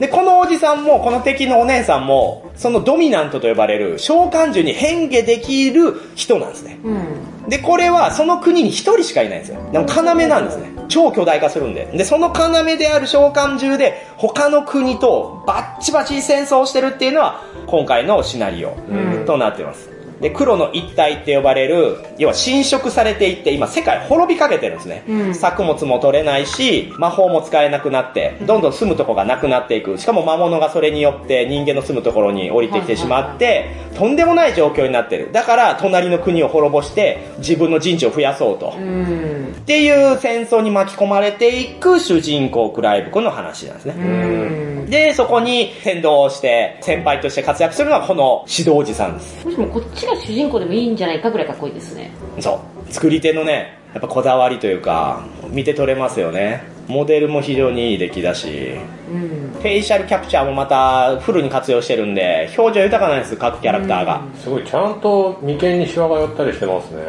で、このおじさんも、この敵のお姉さんも、そのドミナントと呼ばれる召喚獣に変化できる人なんですね。うん。で、これはその国に一人しかいないんですよ。でも要なんですね。超巨大化するんで。で、その要である召喚獣で、他の国とバッチバチ戦争をしてるっていうのは、今回のシナリオうんとなっています。で、黒の一体って呼ばれる、要は侵食されていって、今世界滅びかけてるんですね。うん作物も取れないし、魔法も使えなくなって、どんどん住むとこがなくなっていく。しかも魔物がそれによって人間の住むところに降りてきてしまって、とんでもない状況になってる。だから、隣の国を滅ぼして、自分の陣地を増やそうと。うん。っていう戦争に巻き込まれていく主人公クライブ君の話なんですね。うん。で、そこに先導をして、先輩として活躍するのがこの指導おじさんです。もしもこっちが主人公でもいいんじゃないかぐらいかっこいいですね。そう。作り手のね、やっぱこだわりというか、見て取れますよね。モデルも非常にいい出来だし、うん。フェイシャルキャプチャーもまたフルに活用してるんで、表情豊かなんです、各キャラクターが。すごい、ちゃんと眉間にシワが寄ったりしてますね。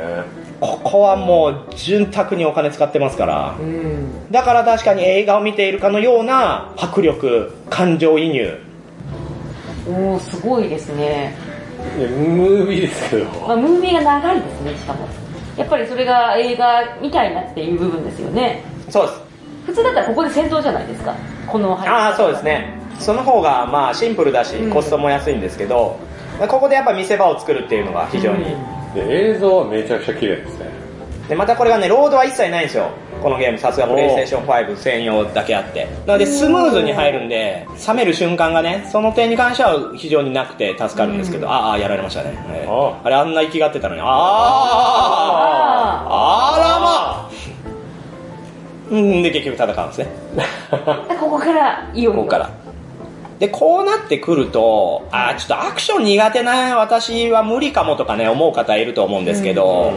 ここはもう、潤沢にお金使ってますから。うん。だから確かに映画を見ているかのような迫力、感情移入。おおすごいですね。ムービーですけど。まあ、ムービーが長いですね、しかも。やっぱりそれが映画みたいなっていう部分ですよね。そうです。普通だったらここで戦闘じゃないですか。このああ、そうです。ね。その方がまあシンプルだしうん、コストも安いんですけど、ここでやっぱ見せ場を作るっていうのが非常に。で、映像はめちゃくちゃ綺麗ですね。で、またこれがね、ロードは一切ないんですよ。このゲーム、さすがプレイステーション5専用だけあって。なので、スムーズに入るんで、冷める瞬間がね、その点に関しては非常になくて助かるんですけど、ああ、やられましたね。えーああれ、あんな息がってたのに、あああらまうん、で、結局戦うんですね。で ここから、いよいよ。ここから。で、こうなってくると、あーちょっとアクション苦手な私は無理かもとかね、思う方いると思うんですけど、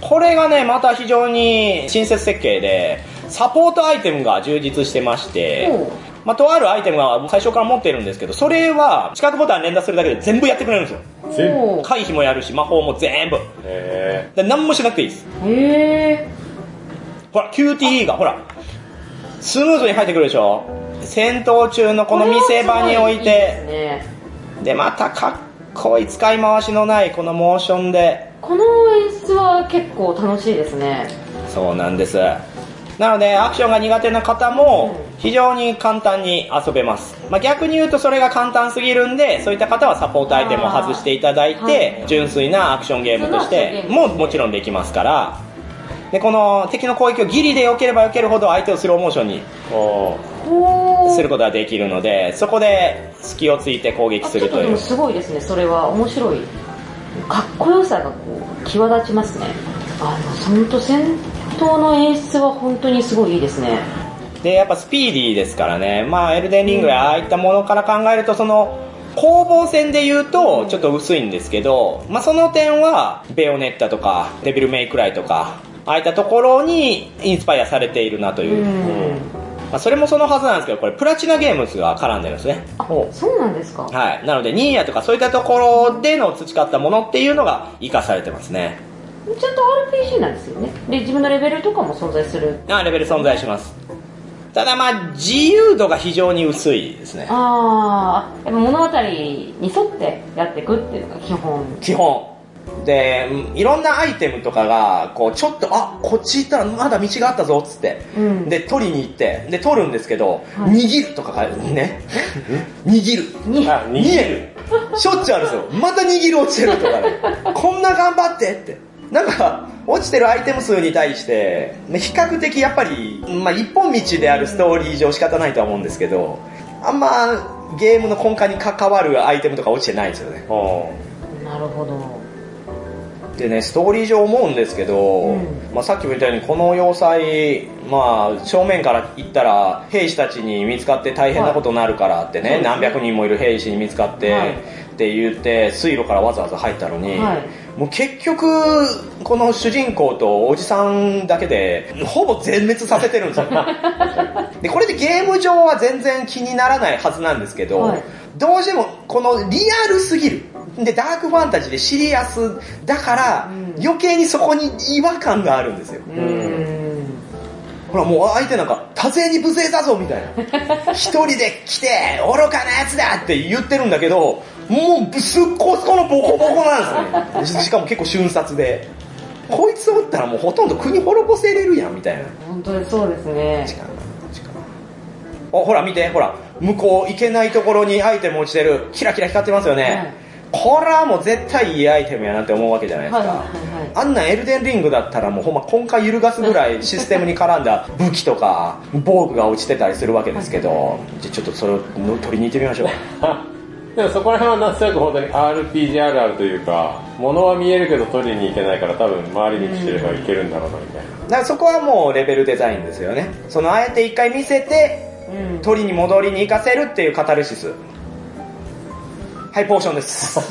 これがね、また非常に親切設計で、サポートアイテムが充実してましてまあ、とあるアイテムが最初から持ってるんですけど、それは、四角ボタン連打するだけで全部やってくれるんですよ。回避もやるし、魔法も全部。へで何もしなくていいです。へほら、QTE が、ほら、スムーズに入ってくるでしょ戦闘中のー。この見せ場において、でまたかっこいい使い回しのないこのモーションで、この演出は結構楽しいですね。そうなんです。なので、アクションが苦手な方も非常に簡単に遊べます。まあ、逆に言うとそれが簡単すぎるんで、そういった方はサポートアイテムを外していただいて、はい純粋なアクションゲームとしてももちろんできますから、で、この敵の攻撃をギリで避ければ避けるほど相手をスローモーションにすることができるので、そこで隙をついて攻撃するという。すごいですね、それは面白い。かっこよさがこう、際立ちますね。あの、本当戦闘の演出は本当にすごいいいですね。で、やっぱスピーディーですからね。まあ、エルデンリングやああいったものから考えると、その、攻防戦で言うと、ちょっと薄いんですけど、まあその点は、ベヨネッタとか、デビルメイクライとか、ああいったところにインスパイアされているなという。うん。まあ、それもそのはずなんですけど、これプラチナゲームズが絡んでるんですね。あ、そうなんですか？はい。なので、ニーヤとかそういったところでの培ったものっていうのが活かされてますね。ちゃんと RPG なんですよね。で、自分のレベルとかも存在する。あレベル存在します。ただまあ、自由度が非常に薄いですね。ああ、物語に沿ってやっていくっていうのが基本。基本。で、うんいろんなアイテムとかが、こう、ちょっと、あ、こっち行ったらまだ道があったぞ、つって。うんで、取りに行って、で、取るんですけど、はい握るとかがね、握る。に、あ、見えるしょっちゅうあるんですよ。また握る落ちてるとかね。こんな頑張ってって。なんか、落ちてるアイテム数に対して、まあ比較的やっぱり、まあ一本道であるストーリー上仕方ないとは思うんですけど、あんまゲームの根幹に関わるアイテムとか落ちてないんですよね。おなるほど。でね、ストーリー上思うんですけど、うん。まあさっきも言ったようにこの要塞、まあ正面から行ったら兵士たちに見つかって大変なことになるからってね、はい。何百人もいる兵士に見つかって、はい。って言って水路からわざわざ入ったのに、はい。もう結局、この主人公とおじさんだけで、ほぼ全滅させてるんですよ。で、これでゲーム上は全然気にならないはずなんですけど、はい。どうしてもこのリアルすぎる。で、ダークファンタジーでシリアスだから、うん余計にそこに違和感があるんですよ。ほら、もう相手なんか、多勢に無勢だぞみたいな。一人で来て、愚かなやつだって言ってるんだけど、もう、すっこすこのボコボコなんですよね。しかも結構瞬殺で。こいつおったらもうほとんど国滅ぼせれるやん、みたいな。本当にそうですね。力力お、ほら見て、ほら、向こう行けないところにアイテム落ちてる。キラキラ光ってますよね。これはもう絶対いいアイテムやなって思うわけじゃないですか。はいはいはいあんなエルデンリングだったらもうほんま根幹揺るがすぐらいシステムに絡んだ 武器とか防具が落ちてたりするわけですけど、じゃあちょっとそれをの取りに行ってみましょう。でもそこら辺はなんとなく本当に RPG あるあるというか、物は見えるけど取りに行けないから多分周りに来てればいけるんだろうなみたいな。だからそこはもうレベルデザインですよね。そのあえて一回見せて、うん。取りに戻りに行かせるっていうカタルシス。はい、ポーションです。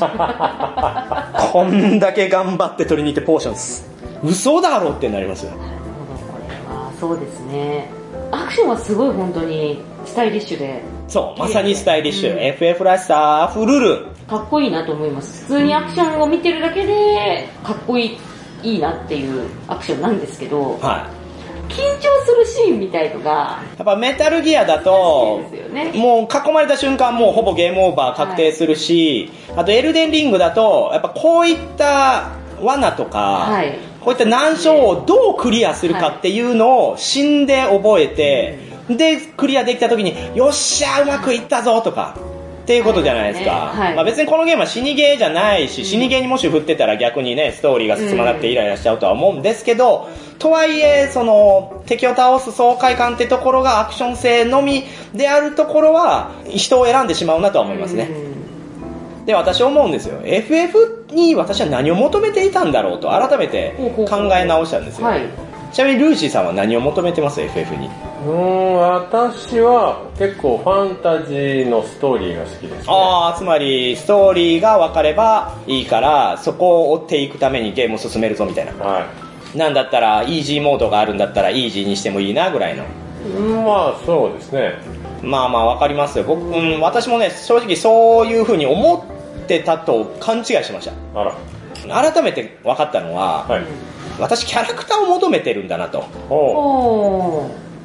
こんだけ頑張って取りに行ってポーションです。嘘だろってなりますよ。なるほど、これは、そうですね。アクションはすごい本当にスタイリッシュで、そう、まさにスタイリッシュ。うん FF らしさ、フルル。かっこいいなと思います。普通にアクションを見てるだけで、かっこいい、いいなっていうアクションなんですけど、はい。緊張するシーンみたいのが、やっぱメタルギアだとね、もう囲まれた瞬間もうほぼゲームオーバー確定するし、あとエルデンリングだと、やっぱこういった罠とか、はい。こういった難所をどうクリアするかっていうのを死んで覚えて、で、クリアできた時に、よっしゃ、うまくいったぞとか、っていうことじゃないですか。はいはいまあ別にこのゲームは死にゲーじゃないし、死にゲーにもし振ってたら逆にね、ストーリーが進まなくてイライラしちゃうとは思うんですけど、とはいえ、その、敵を倒す爽快感ってところがアクション性のみであるところは、人を選んでしまうなとは思いますね。で、私思うんですよ。FF に私は何を求めていたんだろうと改めて考え直したんですよ。はい。ちなみにルーシーさんは何を求めてます ?FF に。うーん、私は結構ファンタジーのストーリーが好きですね。ああ、つまり、ストーリーが分かればいいから、そこを追っていくためにゲームを進めるぞみたいな。はなんだったら、イージーモードがあるんだったら、イージーにしてもいいな、ぐらいの。い。うんまあそうですね。まあまあ、分かりますよ。僕、うん、私もね、正直そういう風に思ってたと勘違いしましあら。た。改めて分かったのは、はい。私キャラクターを求めてるんだなと。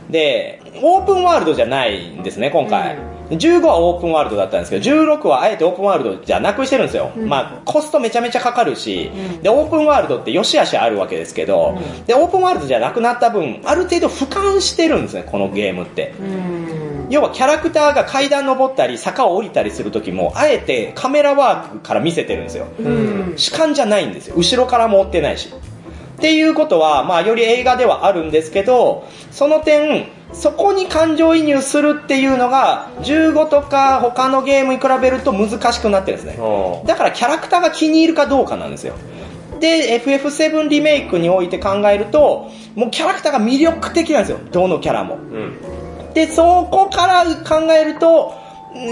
で、オープンワールドじゃないんですね、今回。15はオープンワールドだったんですけど、16はあえてオープンワールドじゃなくしてるんですよ。うんまあ、コストめちゃめちゃかかるし、うんで、オープンワールドって良し悪しあるわけですけど、うんで、オープンワールドじゃなくなった分、ある程度俯瞰してるんですね、このゲームって。うん。要はキャラクターが階段登ったり坂を降りたりするときも、あえてカメラワークから見せてるんですよ。うん。主観じゃないんですよ。後ろからも追ってないし。っていうことは、まあ、より映画ではあるんですけど、その点、そこに感情移入するっていうのが、15とか他のゲームに比べると難しくなってるんですね。だからキャラクターが気に入るかどうかなんですよ。で、FF7 リメイクにおいて考えると、もうキャラクターが魅力的なんですよ。どのキャラも。うん。で、そこから考えると、うん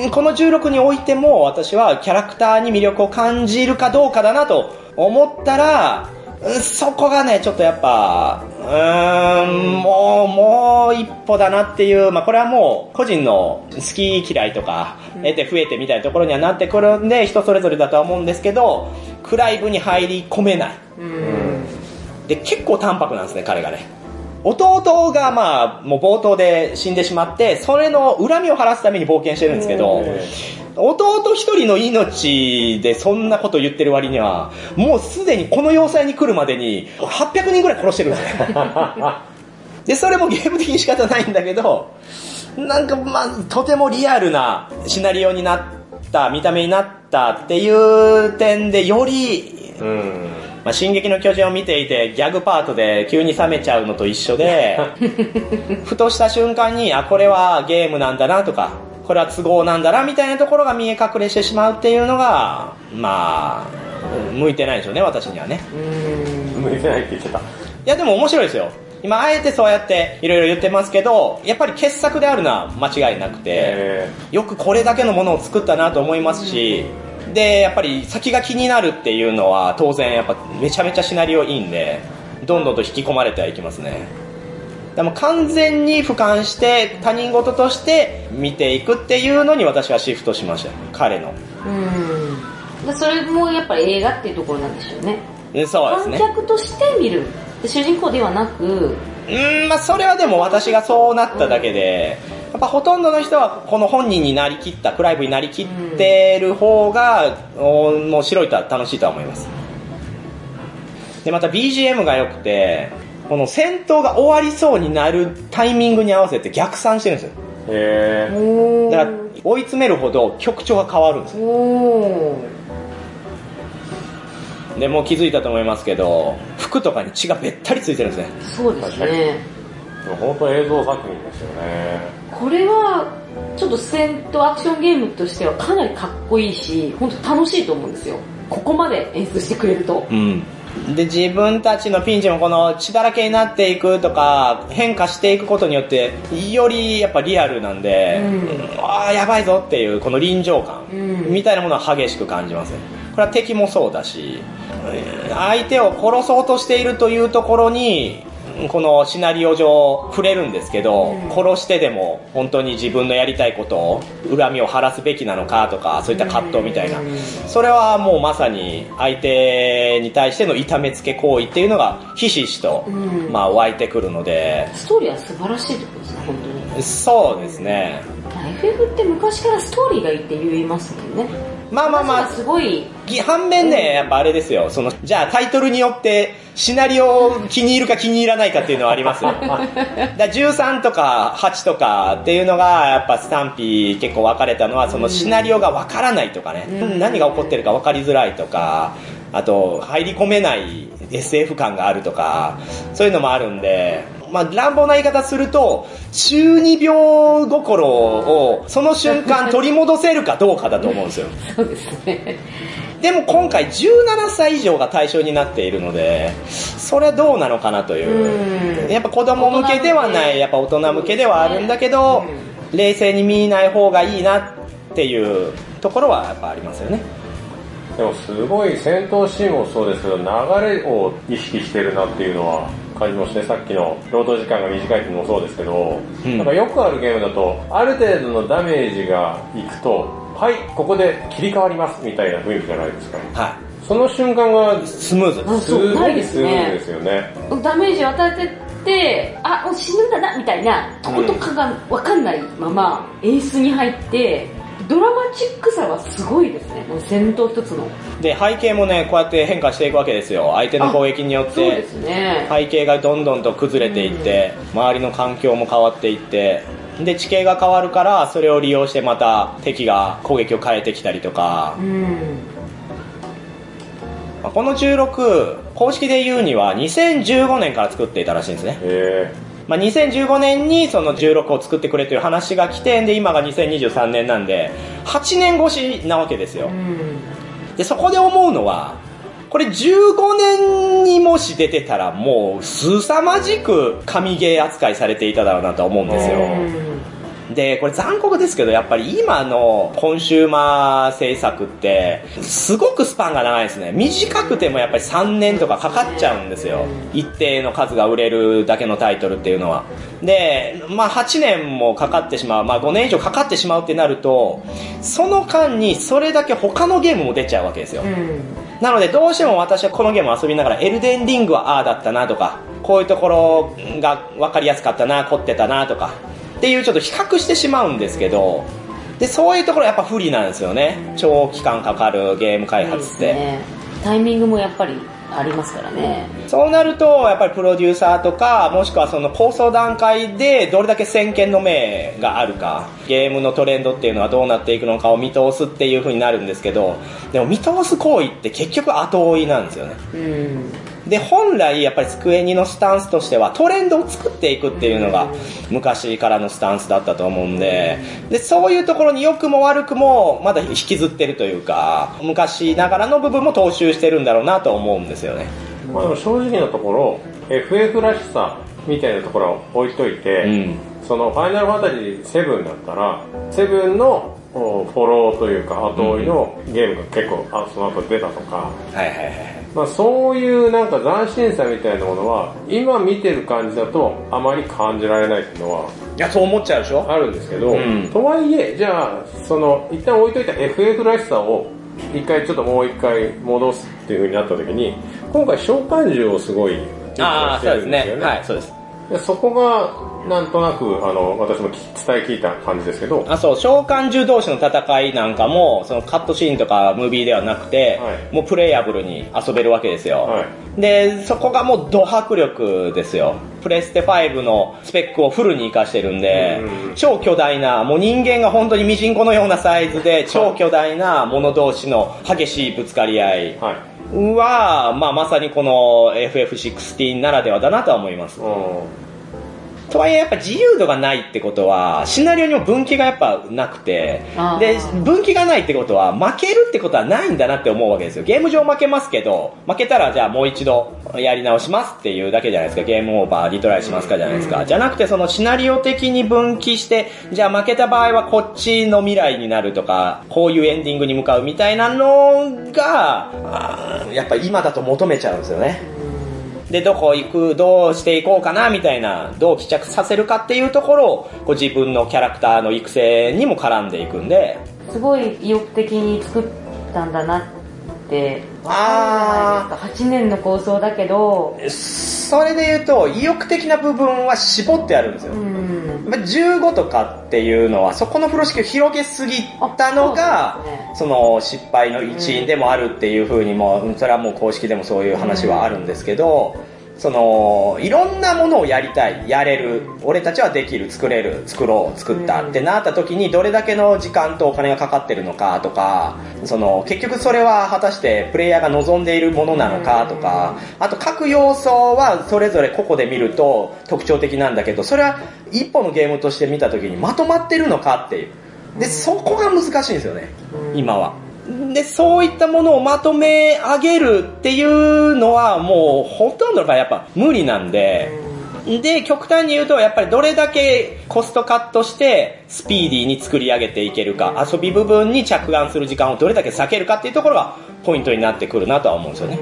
この16においても私はキャラクターに魅力を感じるかどうかだなと思ったら、そこがね、ちょっとやっぱ、うーん、もう、もう一歩だなっていう、まあこれはもう個人の好き嫌いとか、得て増えてみたいなところにはなってくるんで、人それぞれだとは思うんですけど、クライブに入り込めない。うん。で、結構淡白なんですね、彼がね。弟がまあ、もう冒頭で死んでしまって、それの恨みを晴らすために冒険してるんですけど、弟一人の命でそんなこと言ってる割には、もうすでにこの要塞に来るまでに800人ぐらい殺してるんですね。で、それもゲーム的に仕方ないんだけど、なんかまあ、とてもリアルなシナリオになった、見た目になったっていう点で、より、うん。まあ、進撃の巨人を見ていて、ギャグパートで急に冷めちゃうのと一緒で、ふとした瞬間に、あ、これはゲームなんだなとか、これは都合なんだなみたいなところが見え隠れしてしまうっていうのが、まあ、向いてないでしょうね、私にはね。うん。向いてないって言ってた。いや、でも面白いですよ。今、あえてそうやっていろいろ言ってますけど、やっぱり傑作であるのは間違いなくて、えよくこれだけのものを作ったなと思いますし、で、やっぱり先が気になるっていうのは当然やっぱめちゃめちゃシナリオいいんで、どんどんと引き込まれてはいきますね。でも完全に俯瞰して他人事として見ていくっていうのに私はシフトしました。彼の。うん。でそれもやっぱり映画っていうところなんでしょうね。うんそうです観ね。客として見る。で主人公ではなく、うーん、まあそれはでも私がそうなっただけで、やっぱほとんどの人はこの本人になりきった、クライブになりきってる方が、おもう白いとは楽しいとは思います。で、また BGM が良くて、この戦闘が終わりそうになるタイミングに合わせて逆算してるんですよ。ー、えおだから追い詰めるほど曲調が変わるんですよ。おで、もう気づいたと思いますけど、服とかに血がべったりついてるんですね。そうですね。本当映像作品ですよね。これは、ちょっと戦闘アクションゲームとしてはかなりかっこいいし、本当楽しいと思うんですよ。ここまで演出してくれると。うん。で、自分たちのピンチもこの血だらけになっていくとか、変化していくことによって、よりやっぱリアルなんで、うんああ、やばいぞっていうこの臨場感、うんみたいなものは激しく感じますね。これは敵もそうだし、えー相手を殺そうとしているというところに、このシナリオ上触れるんですけど、うん殺してでも本当に自分のやりたいことを、恨みを晴らすべきなのかとか、そういった葛藤みたいな。うんそれはもうまさに相手に対しての痛めつけ行為っていうのがひしひしと、うんまあ湧いてくるので、ストーリーは素晴らしいってことですね、本当に。そうですね。まあ FF って昔からストーリーがいいって言いますもんね。まあまあま話がすごい、あ、反面ね、やっぱあれですよ、その、じゃあタイトルによってシナリオを気に入るか気に入らないかっていうのはあります。よ。だから13とか8とかっていうのが、やっぱスタンピー結構分かれたのは、そのシナリオが分からないとかね、うん。何が起こってるか分かりづらいとか、あと、入り込めない SF 感があるとか、そういうのもあるんで、まあ、乱暴な言い方すると、中二病心をその瞬間取り戻せるかどうかだと思うんですよ。そうですね。でも今回17歳以上が対象になっているので、それはどうなのかなというう。んやっぱ子供向けではない、やっぱ大人向けではあるんだけど、冷静に見ない方がいいなっていうところはやっぱありますよね。でもすごい戦闘シーンもそうですけど、流れを意識してるなっていうのは感じましたね。さっきの労働時間が短いっていうのもそうですけど、うんなんかよくあるゲームだと、ある程度のダメージがいくと、はい、ここで切り替わりますみたいな雰囲気じゃないですか。はその瞬間がい。スムーズ。あすそうないですごいスムーズねですよね。ダメージを与えてって、あ、もう死ぬんだな、みたいなとことかがわかんないまま演出に入って、ドラマチックさはすごいですね。もう戦闘一つの。で、背景もね、こうやって変化していくわけですよ。相手の攻撃によってそうで。すね。背景がどんどんと崩れていって、周りの環境も変わっていって、で、地形が変わるから、それを利用してまた敵が攻撃を変えてきたりとかう、ん。まあこの16、公式で言うには2015年から作っていたらしいんですね。へまあ、2015年にその16を作ってくれという話が来て、で、今が2023年なんで、8年越しなわけですよう。ん。で、そこで思うのは、これ15年にもし出てたらもう凄まじく神ゲー扱いされていただろうなとは思うんですよ。うんで、これ残酷ですけど、やっぱり今のコンシューマー制作って、すごくスパンが長いですね。短くてもやっぱり3年とかかかっちゃうんですよ。一定の数が売れるだけのタイトルっていうのは。で、まあ8年もかかってしまう、まあ5年以上かかってしまうってなると、その間にそれだけ他のゲームも出ちゃうわけですよ。うん。なのでどうしても私はこのゲームを遊びながらエルデンリングはああだったなとか、こういうところが分かりやすかったな、凝ってたなとか、っていうちょっと比較してしまうんですけど、で、そういうところやっぱ不利なんですよね。長期間かかるゲーム開発って。すね。タイミングもやっぱりありますからね。そうなると、やっぱりプロデューサーとか、もしくはその構想段階でどれだけ先見の明があるか、ゲームのトレンドっていうのはどうなっていくのかを見通すっていう風になるんですけど、でも見通す行為って結局後追いなんですよね。うん。で、本来やっぱりスクエニのスタンスとしてはトレンドを作っていくっていうのが昔からのスタンスだったと思うんで、で、そういうところに良くも悪くもまだ引きずってるというか、昔ながらの部分も踏襲してるんだろうなと思うんですよね。まあでも正直なところ、FF らしさみたいなところを置いといて、うん。そのファイナルファンタジー7だったら、7のおフォローというか後追いのゲームが結構あその後出たとか、はいはいはい。まあ、そういうなんか斬新さみたいなものは今見てる感じだとあまり感じられないっていうのはいや、そう思っちゃうでしょ？あるんですけど、うんとはいえじゃあその一旦置いといた FF らしさを一回ちょっともう一回戻すっていう風になった時に今回召喚獣をすごいああ、そうですね。よはい、そうです。でそこがなんとなくあの私も聞伝え聞いた感じですけどあ、そう、召喚獣同士の戦いなんかも、そのカットシーンとかムービーではなくて、はいもうプレイヤブルに遊べるわけですよ。はいで、そこがもうド迫力ですよ。プレステ5のスペックをフルに活かしてるんで、うん超巨大な、もう人間が本当にミジンコのようなサイズで、超巨大なもの同士の激しいぶつかり合いはいは、まあまさにこの FF16 ならではだなとは思います。うんとはいえやっぱ自由度がないってことは、シナリオにも分岐がやっぱなくてで、分岐がないってことは、負けるってことはないんだなって思うわけですよ。ゲーム上負けますけど、負けたらじゃあもう一度やり直しますっていうだけじゃないですか。ゲームオーバー、リトライしますかじゃないですか。じゃなくてそのシナリオ的に分岐して、じゃあ負けた場合はこっちの未来になるとか、こういうエンディングに向かうみたいなのが、やっぱ今だと求めちゃうんですよね。で、どこ行く、どうしていこうかな、みたいな、どう帰着させるかっていうところを、こう自分のキャラクターの育成にも絡んでいくんで、すごい意欲的に作ったんだなって、あわかるじゃないですか。8年の構想だけど、それで言うと、意欲的な部分は絞ってあるんですよ。うん。まあ15とかっていうのは、そこの風呂敷を広げすぎたのがあそね、その失敗の一因でもあるっていう風にも、それはもう公式でもそういう話はあるんですけど、その、いろんなものをやりたい、やれる、俺たちはできる、作れる、作ろう、作ったってなった時に、どれだけの時間とお金がかかってるのかとか、その、結局それは果たしてプレイヤーが望んでいるものなのかとか、あと各要素はそれぞれ個々で見ると特徴的なんだけど、それは一本のゲームとして見た時にまとまってるのかっていう。で、そこが難しいんですよね、今は。で、そういったものをまとめ上げるっていうのはもうほとんどがやっぱ無理なんで、で、極端に言うと、やっぱりどれだけコストカットして、スピーディーに作り上げていけるか、遊び部分に着眼する時間をどれだけ避けるかっていうところがポイントになってくるなとは思うんですよね。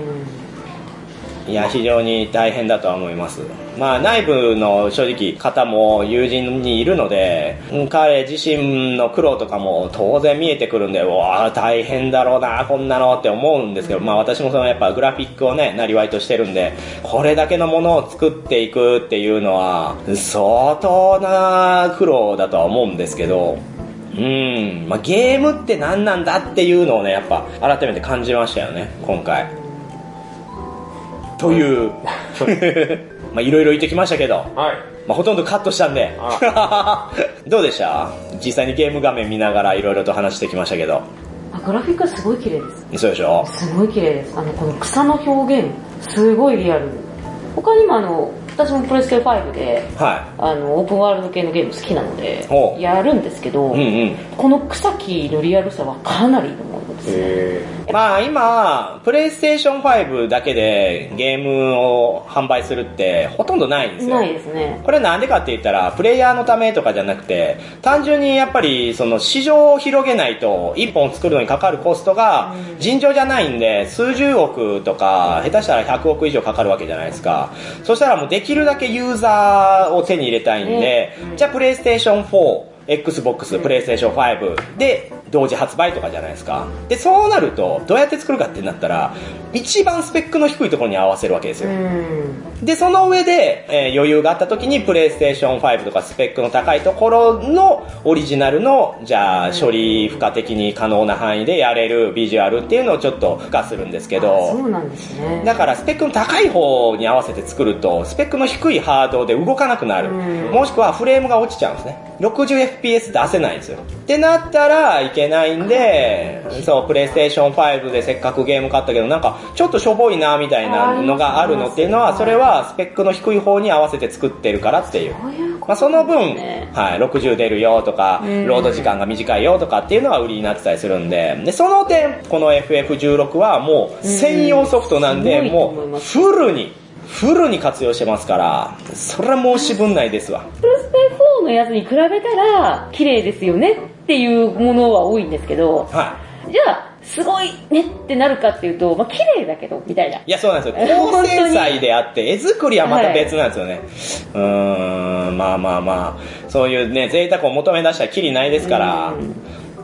いや、非常に大変だとは思います。まあ、内部の正直方も友人にいるので、うん彼自身の苦労とかも当然見えてくるんで、うわあ大変だろうな、こんなのって思うんですけど、まあ私もそのやっぱグラフィックをね、なりわいとしてるんで、これだけのものを作っていくっていうのは、相当な苦労だとは思うんですけど、うん、まあゲームって何なんだっていうのをね、やっぱ改めて感じましたよね、今回。という、まあいろいろ言ってきましたけど、はいまあほとんどカットしたんで、どうでした？実際にゲーム画面見ながらいろいろと話してきましたけど、あグラフィックはすごい綺麗です。そうでしょ？すごい綺麗です。あの、この草の表現、すごいリアル。他にもあの、私もプレステ5で、はあの、オープンワールド系のゲーム好きなのでやるんですけど、い。うんうん。この草木のリアルさはかなりいえまあ今、プレイステーション5だけでゲームを販売するってほとんどないんですよ。ないですね。これなんでかって言ったら、プレイヤーのためとかじゃなくて、単純にやっぱりその市場を広げないと、一本作るのにかかるコストが尋常じゃないんで、数十億とか、下手したら100億以上かかるわけじゃないですか。そしたらもうできるだけユーザーを手に入れたいんで、じゃあプレイステーション4、Xbox、プレイステーション5で同時発売とかじゃないですか。で、そうなると、どうやって作るかってなったら、一番スペックの低いところに合わせるわけですよ。うん。で、その上で、えー余裕があった時に、プレイステーション5とかスペックの高いところのオリジナルの、じゃあ、処理負荷的に可能な範囲でやれるビジュアルっていうのをちょっと付加するんですけそど、うなんですね。だからスペックの高い方に合わせて作ると、スペックの低いハードで動かなくなる。うんもしくはフレームが落ちちゃうんですね。60fps 出せないんですよ。ってなったらいけないんで、そう、プレイステーション5でせっかくゲーム買ったけど、なんかちょっとしょぼいなみたいなのがあるのっていうのは、それはスペックの低い方に合わせて作ってるからっていう。まあ、その分、ねはい、60出るよとか、うん。ロード時間が短いよとかっていうのは売りになってたりするんで、で、その点、この FF16 はもう専用ソフトなんで、もうフルに、フルに活用してますから、それは申し分ないですわ。プレステ4のやつに比べたら、綺麗ですよねっていうものは多いんですけど、はじゃあ、すごいねってなるかっていうと、まあ綺麗だけど、みたいな。い。いや、そうなんですよ。高精細であって、絵作りはまた別なんですよね。うーん、まあまあまあ、そういうね、贅沢を求め出したらキリないですから、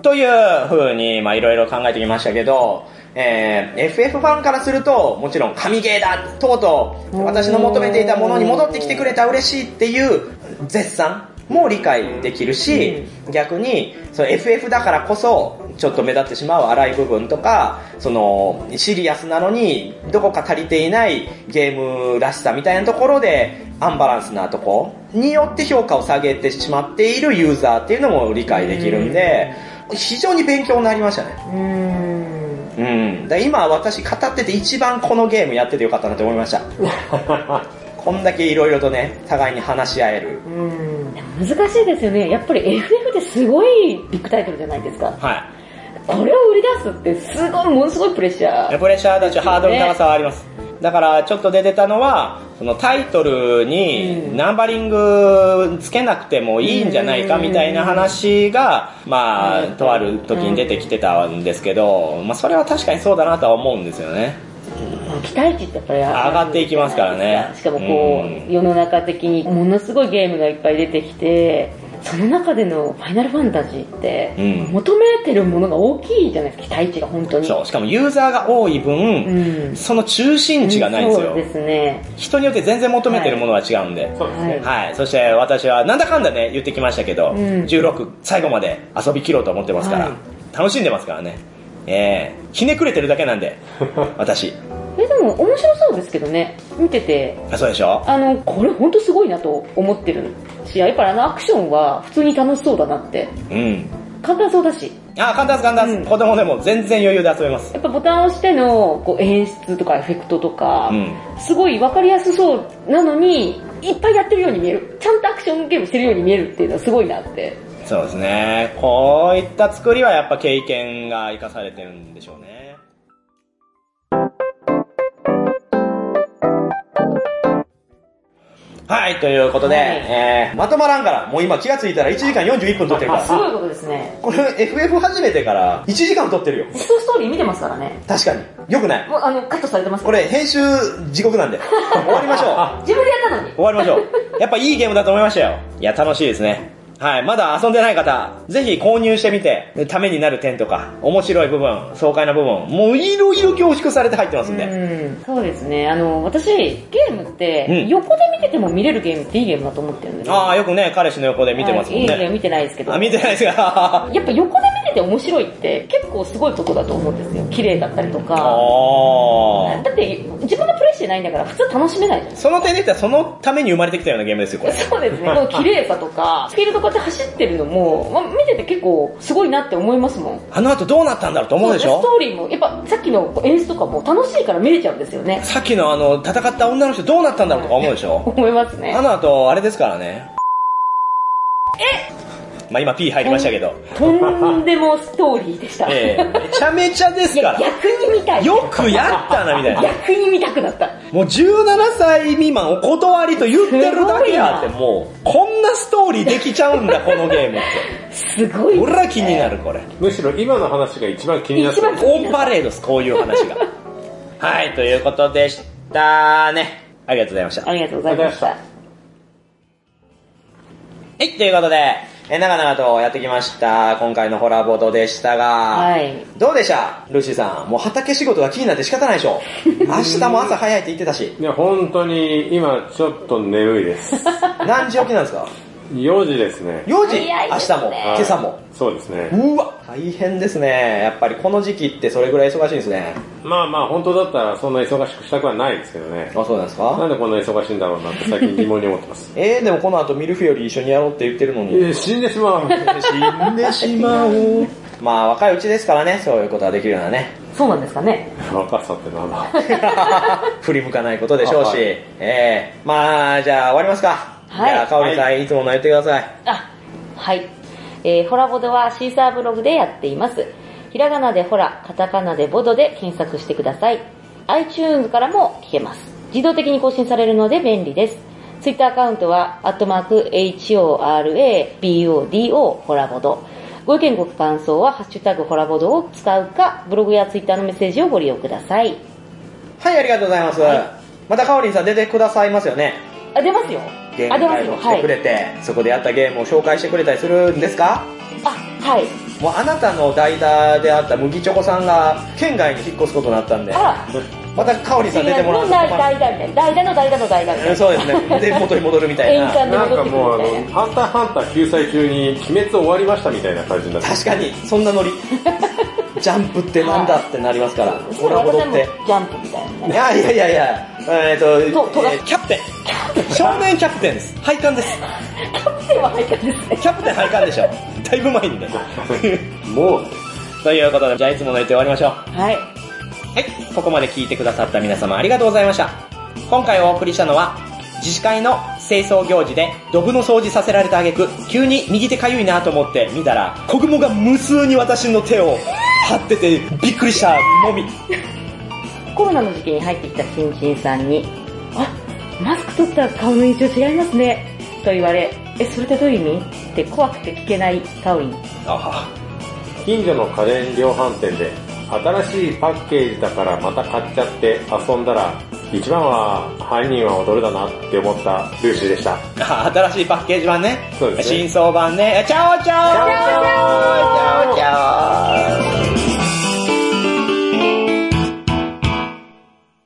という風に、まあいろいろ考えてきましたけど、えー、FF ファンからすると、もちろん神ゲーだとうとう、私の求めていたものに戻ってきてくれた嬉しいっていう絶賛も理解できるし、逆に、その FF だからこそ、ちょっと目立ってしまう荒い部分とか、その、シリアスなのに、どこか足りていないゲームらしさみたいなところで、アンバランスなとこによって評価を下げてしまっているユーザーっていうのも理解できるんで、非常に勉強になりましたね。うーん。今私語ってて一番このゲームやっててよかったなって思いました。こんだけ色々とね、互いに話し合える。うん。難しいですよね。やっぱり FF ってすごいビッグタイトルじゃないですか。はい。これを売り出すってすごい、ものすごいプレッシャー。プレッシャーだし、ハードルの高さはあります。だから、ちょっと出てたのは、そのタイトルにナンバリングつけなくてもいいんじゃないかみたいな話が、まあ、とある時に出てきてたんですけど、まあ、それは確かにそうだなとは思うんですよね。期待値ってやっぱり上上がっていきますからね。しかもこう、うん世の中的にものすごいゲームがいっぱい出てきて、その中でのファイナルファンタジーって、うん求めてるものが大きいじゃないですか、期待値が本当に。そう、しかもユーザーが多い分、うん。その中心値がないんですよ。そうですね。人によって全然求めてるものは違うんで。そうですね。はい。そして私はなんだかんだね、言ってきましたけど、ん16最後まで遊び切ろうと思ってますから、はい楽しんでますからね。えー、ひねくれてるだけなんで、私。え、でも面白そうですけどね、見てて、あ、そうでしょ？あの、これ本当すごいなと思ってるし、やっぱりあのアクションは普通に楽しそうだなって。うん。簡単そうだし。あ、簡単です簡単です、うん子供でも全然余裕で遊べます。やっぱボタンを押してのこう演出とかエフェクトとか、うんすごいわかりやすそうなのに、いっぱいやってるように見える。ちゃんとアクションゲームしてるように見えるっていうのはすごいなって。そうですね。こういった作りはやっぱ経験が活かされてるんでしょうね。はい、ということで、はいえー、まとまらんから、もう今気がついたら1時間41分撮ってるから。すごいことですね。これ FF 始めてから1時間撮ってるよ。ベストストーリー見てますからね。確かに。よくない。もうあの、カットされてますこれ編集地獄なんで。終わりましょう。自分でやったのに。終わりましょう。やっぱいいゲームだと思いましたよ。いや、楽しいですね。はい。まだ遊んでない方、ぜひ購入してみて、ためになる点とか、面白い部分、爽快な部分、もういろいろ凝縮されて入ってますんで。うん、そうですね。あの、私、ゲームって、うん横で見てても見れるゲームっていいゲームだと思ってるんですよ。ああ、よくね、彼氏の横で見てますもんね。はいいいゲーム見てないですけど。あ、見てないですが。やっぱ横で見てて面白いって結構すごいことだと思うんですよ。綺麗だったりとか。あだって自分がプレイしてないんだから普通楽しめないじゃないあ。その点で言ったらそのために生まれてきたようなゲームですよ、これ。そうですね。この綺麗さとか、スピードとこうやって走ってるのも、まあ、見てて結構すごいなって思いますもん。あの後どうなったんだろうと思うでしスょトーリーも、やっぱさっきの演出とかも楽しいから見れちゃうんですよね。さっきのあの、戦った女の人どうなったんだろうとか思うでしょ思いますねあ。の後、あれですからね。まあ今 P 入りましたけど。とんでもストーリーでした。ええめちゃめちゃですから。逆に見たい。よくやったな、みたいな。逆に見たくなった。もう17歳未満お断りと言ってるだけあって、すもう、こんなストーリーできちゃうんだ、このゲームって。すごい。俺ら気になる、これ。むしろ今の話が一番気になってる一番。オンパレードです、こういう話が。はい、ということでしたね。ありがとうございました。ありがとうございました。はい、ということで、えー長々とやってきました、今回のホラーボードでしたが、はい。どうでした？ルーシーさん。もう畑仕事が気になって仕方ないでしょ。明日も朝早いって言ってたし。いや、本当に今ちょっと眠いです。何時起きなんですか？4時ですね。?4 時明日も、今朝も？そうですね。うわ大変ですね。やっぱりこの時期ってそれぐらい忙しいんですね。まあまあ本当だったらそんな忙しくしたくはないですけどね。あ、そうなんですなかんでこんな忙しいんだろうなって最近疑問に思ってます。えー、でもこの後ミルフィーより一緒にやろうって言ってるのえに。ー、死んでしまう。死んでしまおう。まあ若いうちですからね、そういうことができるようなね。そうなんですかね？若さってなんだ。振り向かないことでしょうし。はいええまあ、じゃあ終わりますか。はいじゃあ、かおりさん、いつもの言ってください。あ、はい。えー、ホラボドはシーサーブログでやっています。ひらがなでホラ、カタカナでボドで検索してください。iTunes からも聞けます。自動的に更新されるので便利です。Twitter アカウントは、アットマーク、HORABODO ホラボド。ご意見ご感想は、ハッシュタグホラボドを使うか、ブログや Twitter のメッセージをご利用ください。はい、ありがとうございます。はいまたかおりんさん出てくださいますよね。あ、出ますよ。あ、ゲーム。会も来はい。てくれて、そこでやったゲームを紹介してくれたりするんですか？あ、はい。もうあなたの代打であった麦チョコさんが県外に引っ越すことになったんで、あら、またかおりんさん出てもらうと代打みたいな。代打の代打の代打みたいな。そうですね。で、元に戻るみたいな。なんかもうあのハンターハンター救済中に鬼滅終わりましたみたいな感じになって確かに、そんなノリ。ジャンプってなんだってなりますから。そしたらホラボドって。ジャンプみたいなね。いやいやいやいや、えっ、と、ととがえーキャプテン。少年キャプテンです。配管です。キャプテンは入ったんですね。キャプテン配管でしょ。だいぶ前にね。もう、ということで、じゃあいつもの言って終わりましょう。はい。はい、ここまで聞いてくださった皆様ありがとうございました。今回お送りしたのは、自治会の清掃行事でドブの掃除させられた挙句、急に右手かゆいなと思って見たら、子雲が無数に私の手を張っててびっくりしたもみ。コロナの時期に入ってきた新人さんに、あ、マスク取ったら顔の印象違いますね。と言われ、え、それってどういう意味？って怖くて聞けないカオリン。あ近所の家電量販店で新しいパッケージだからまた買っちゃって遊んだら一番は犯人は踊るだなって思ったルーシーでした。新しいパッケージ版ね。そうですね。新装版ね。チャオチャオチャオチャオチャオチャオ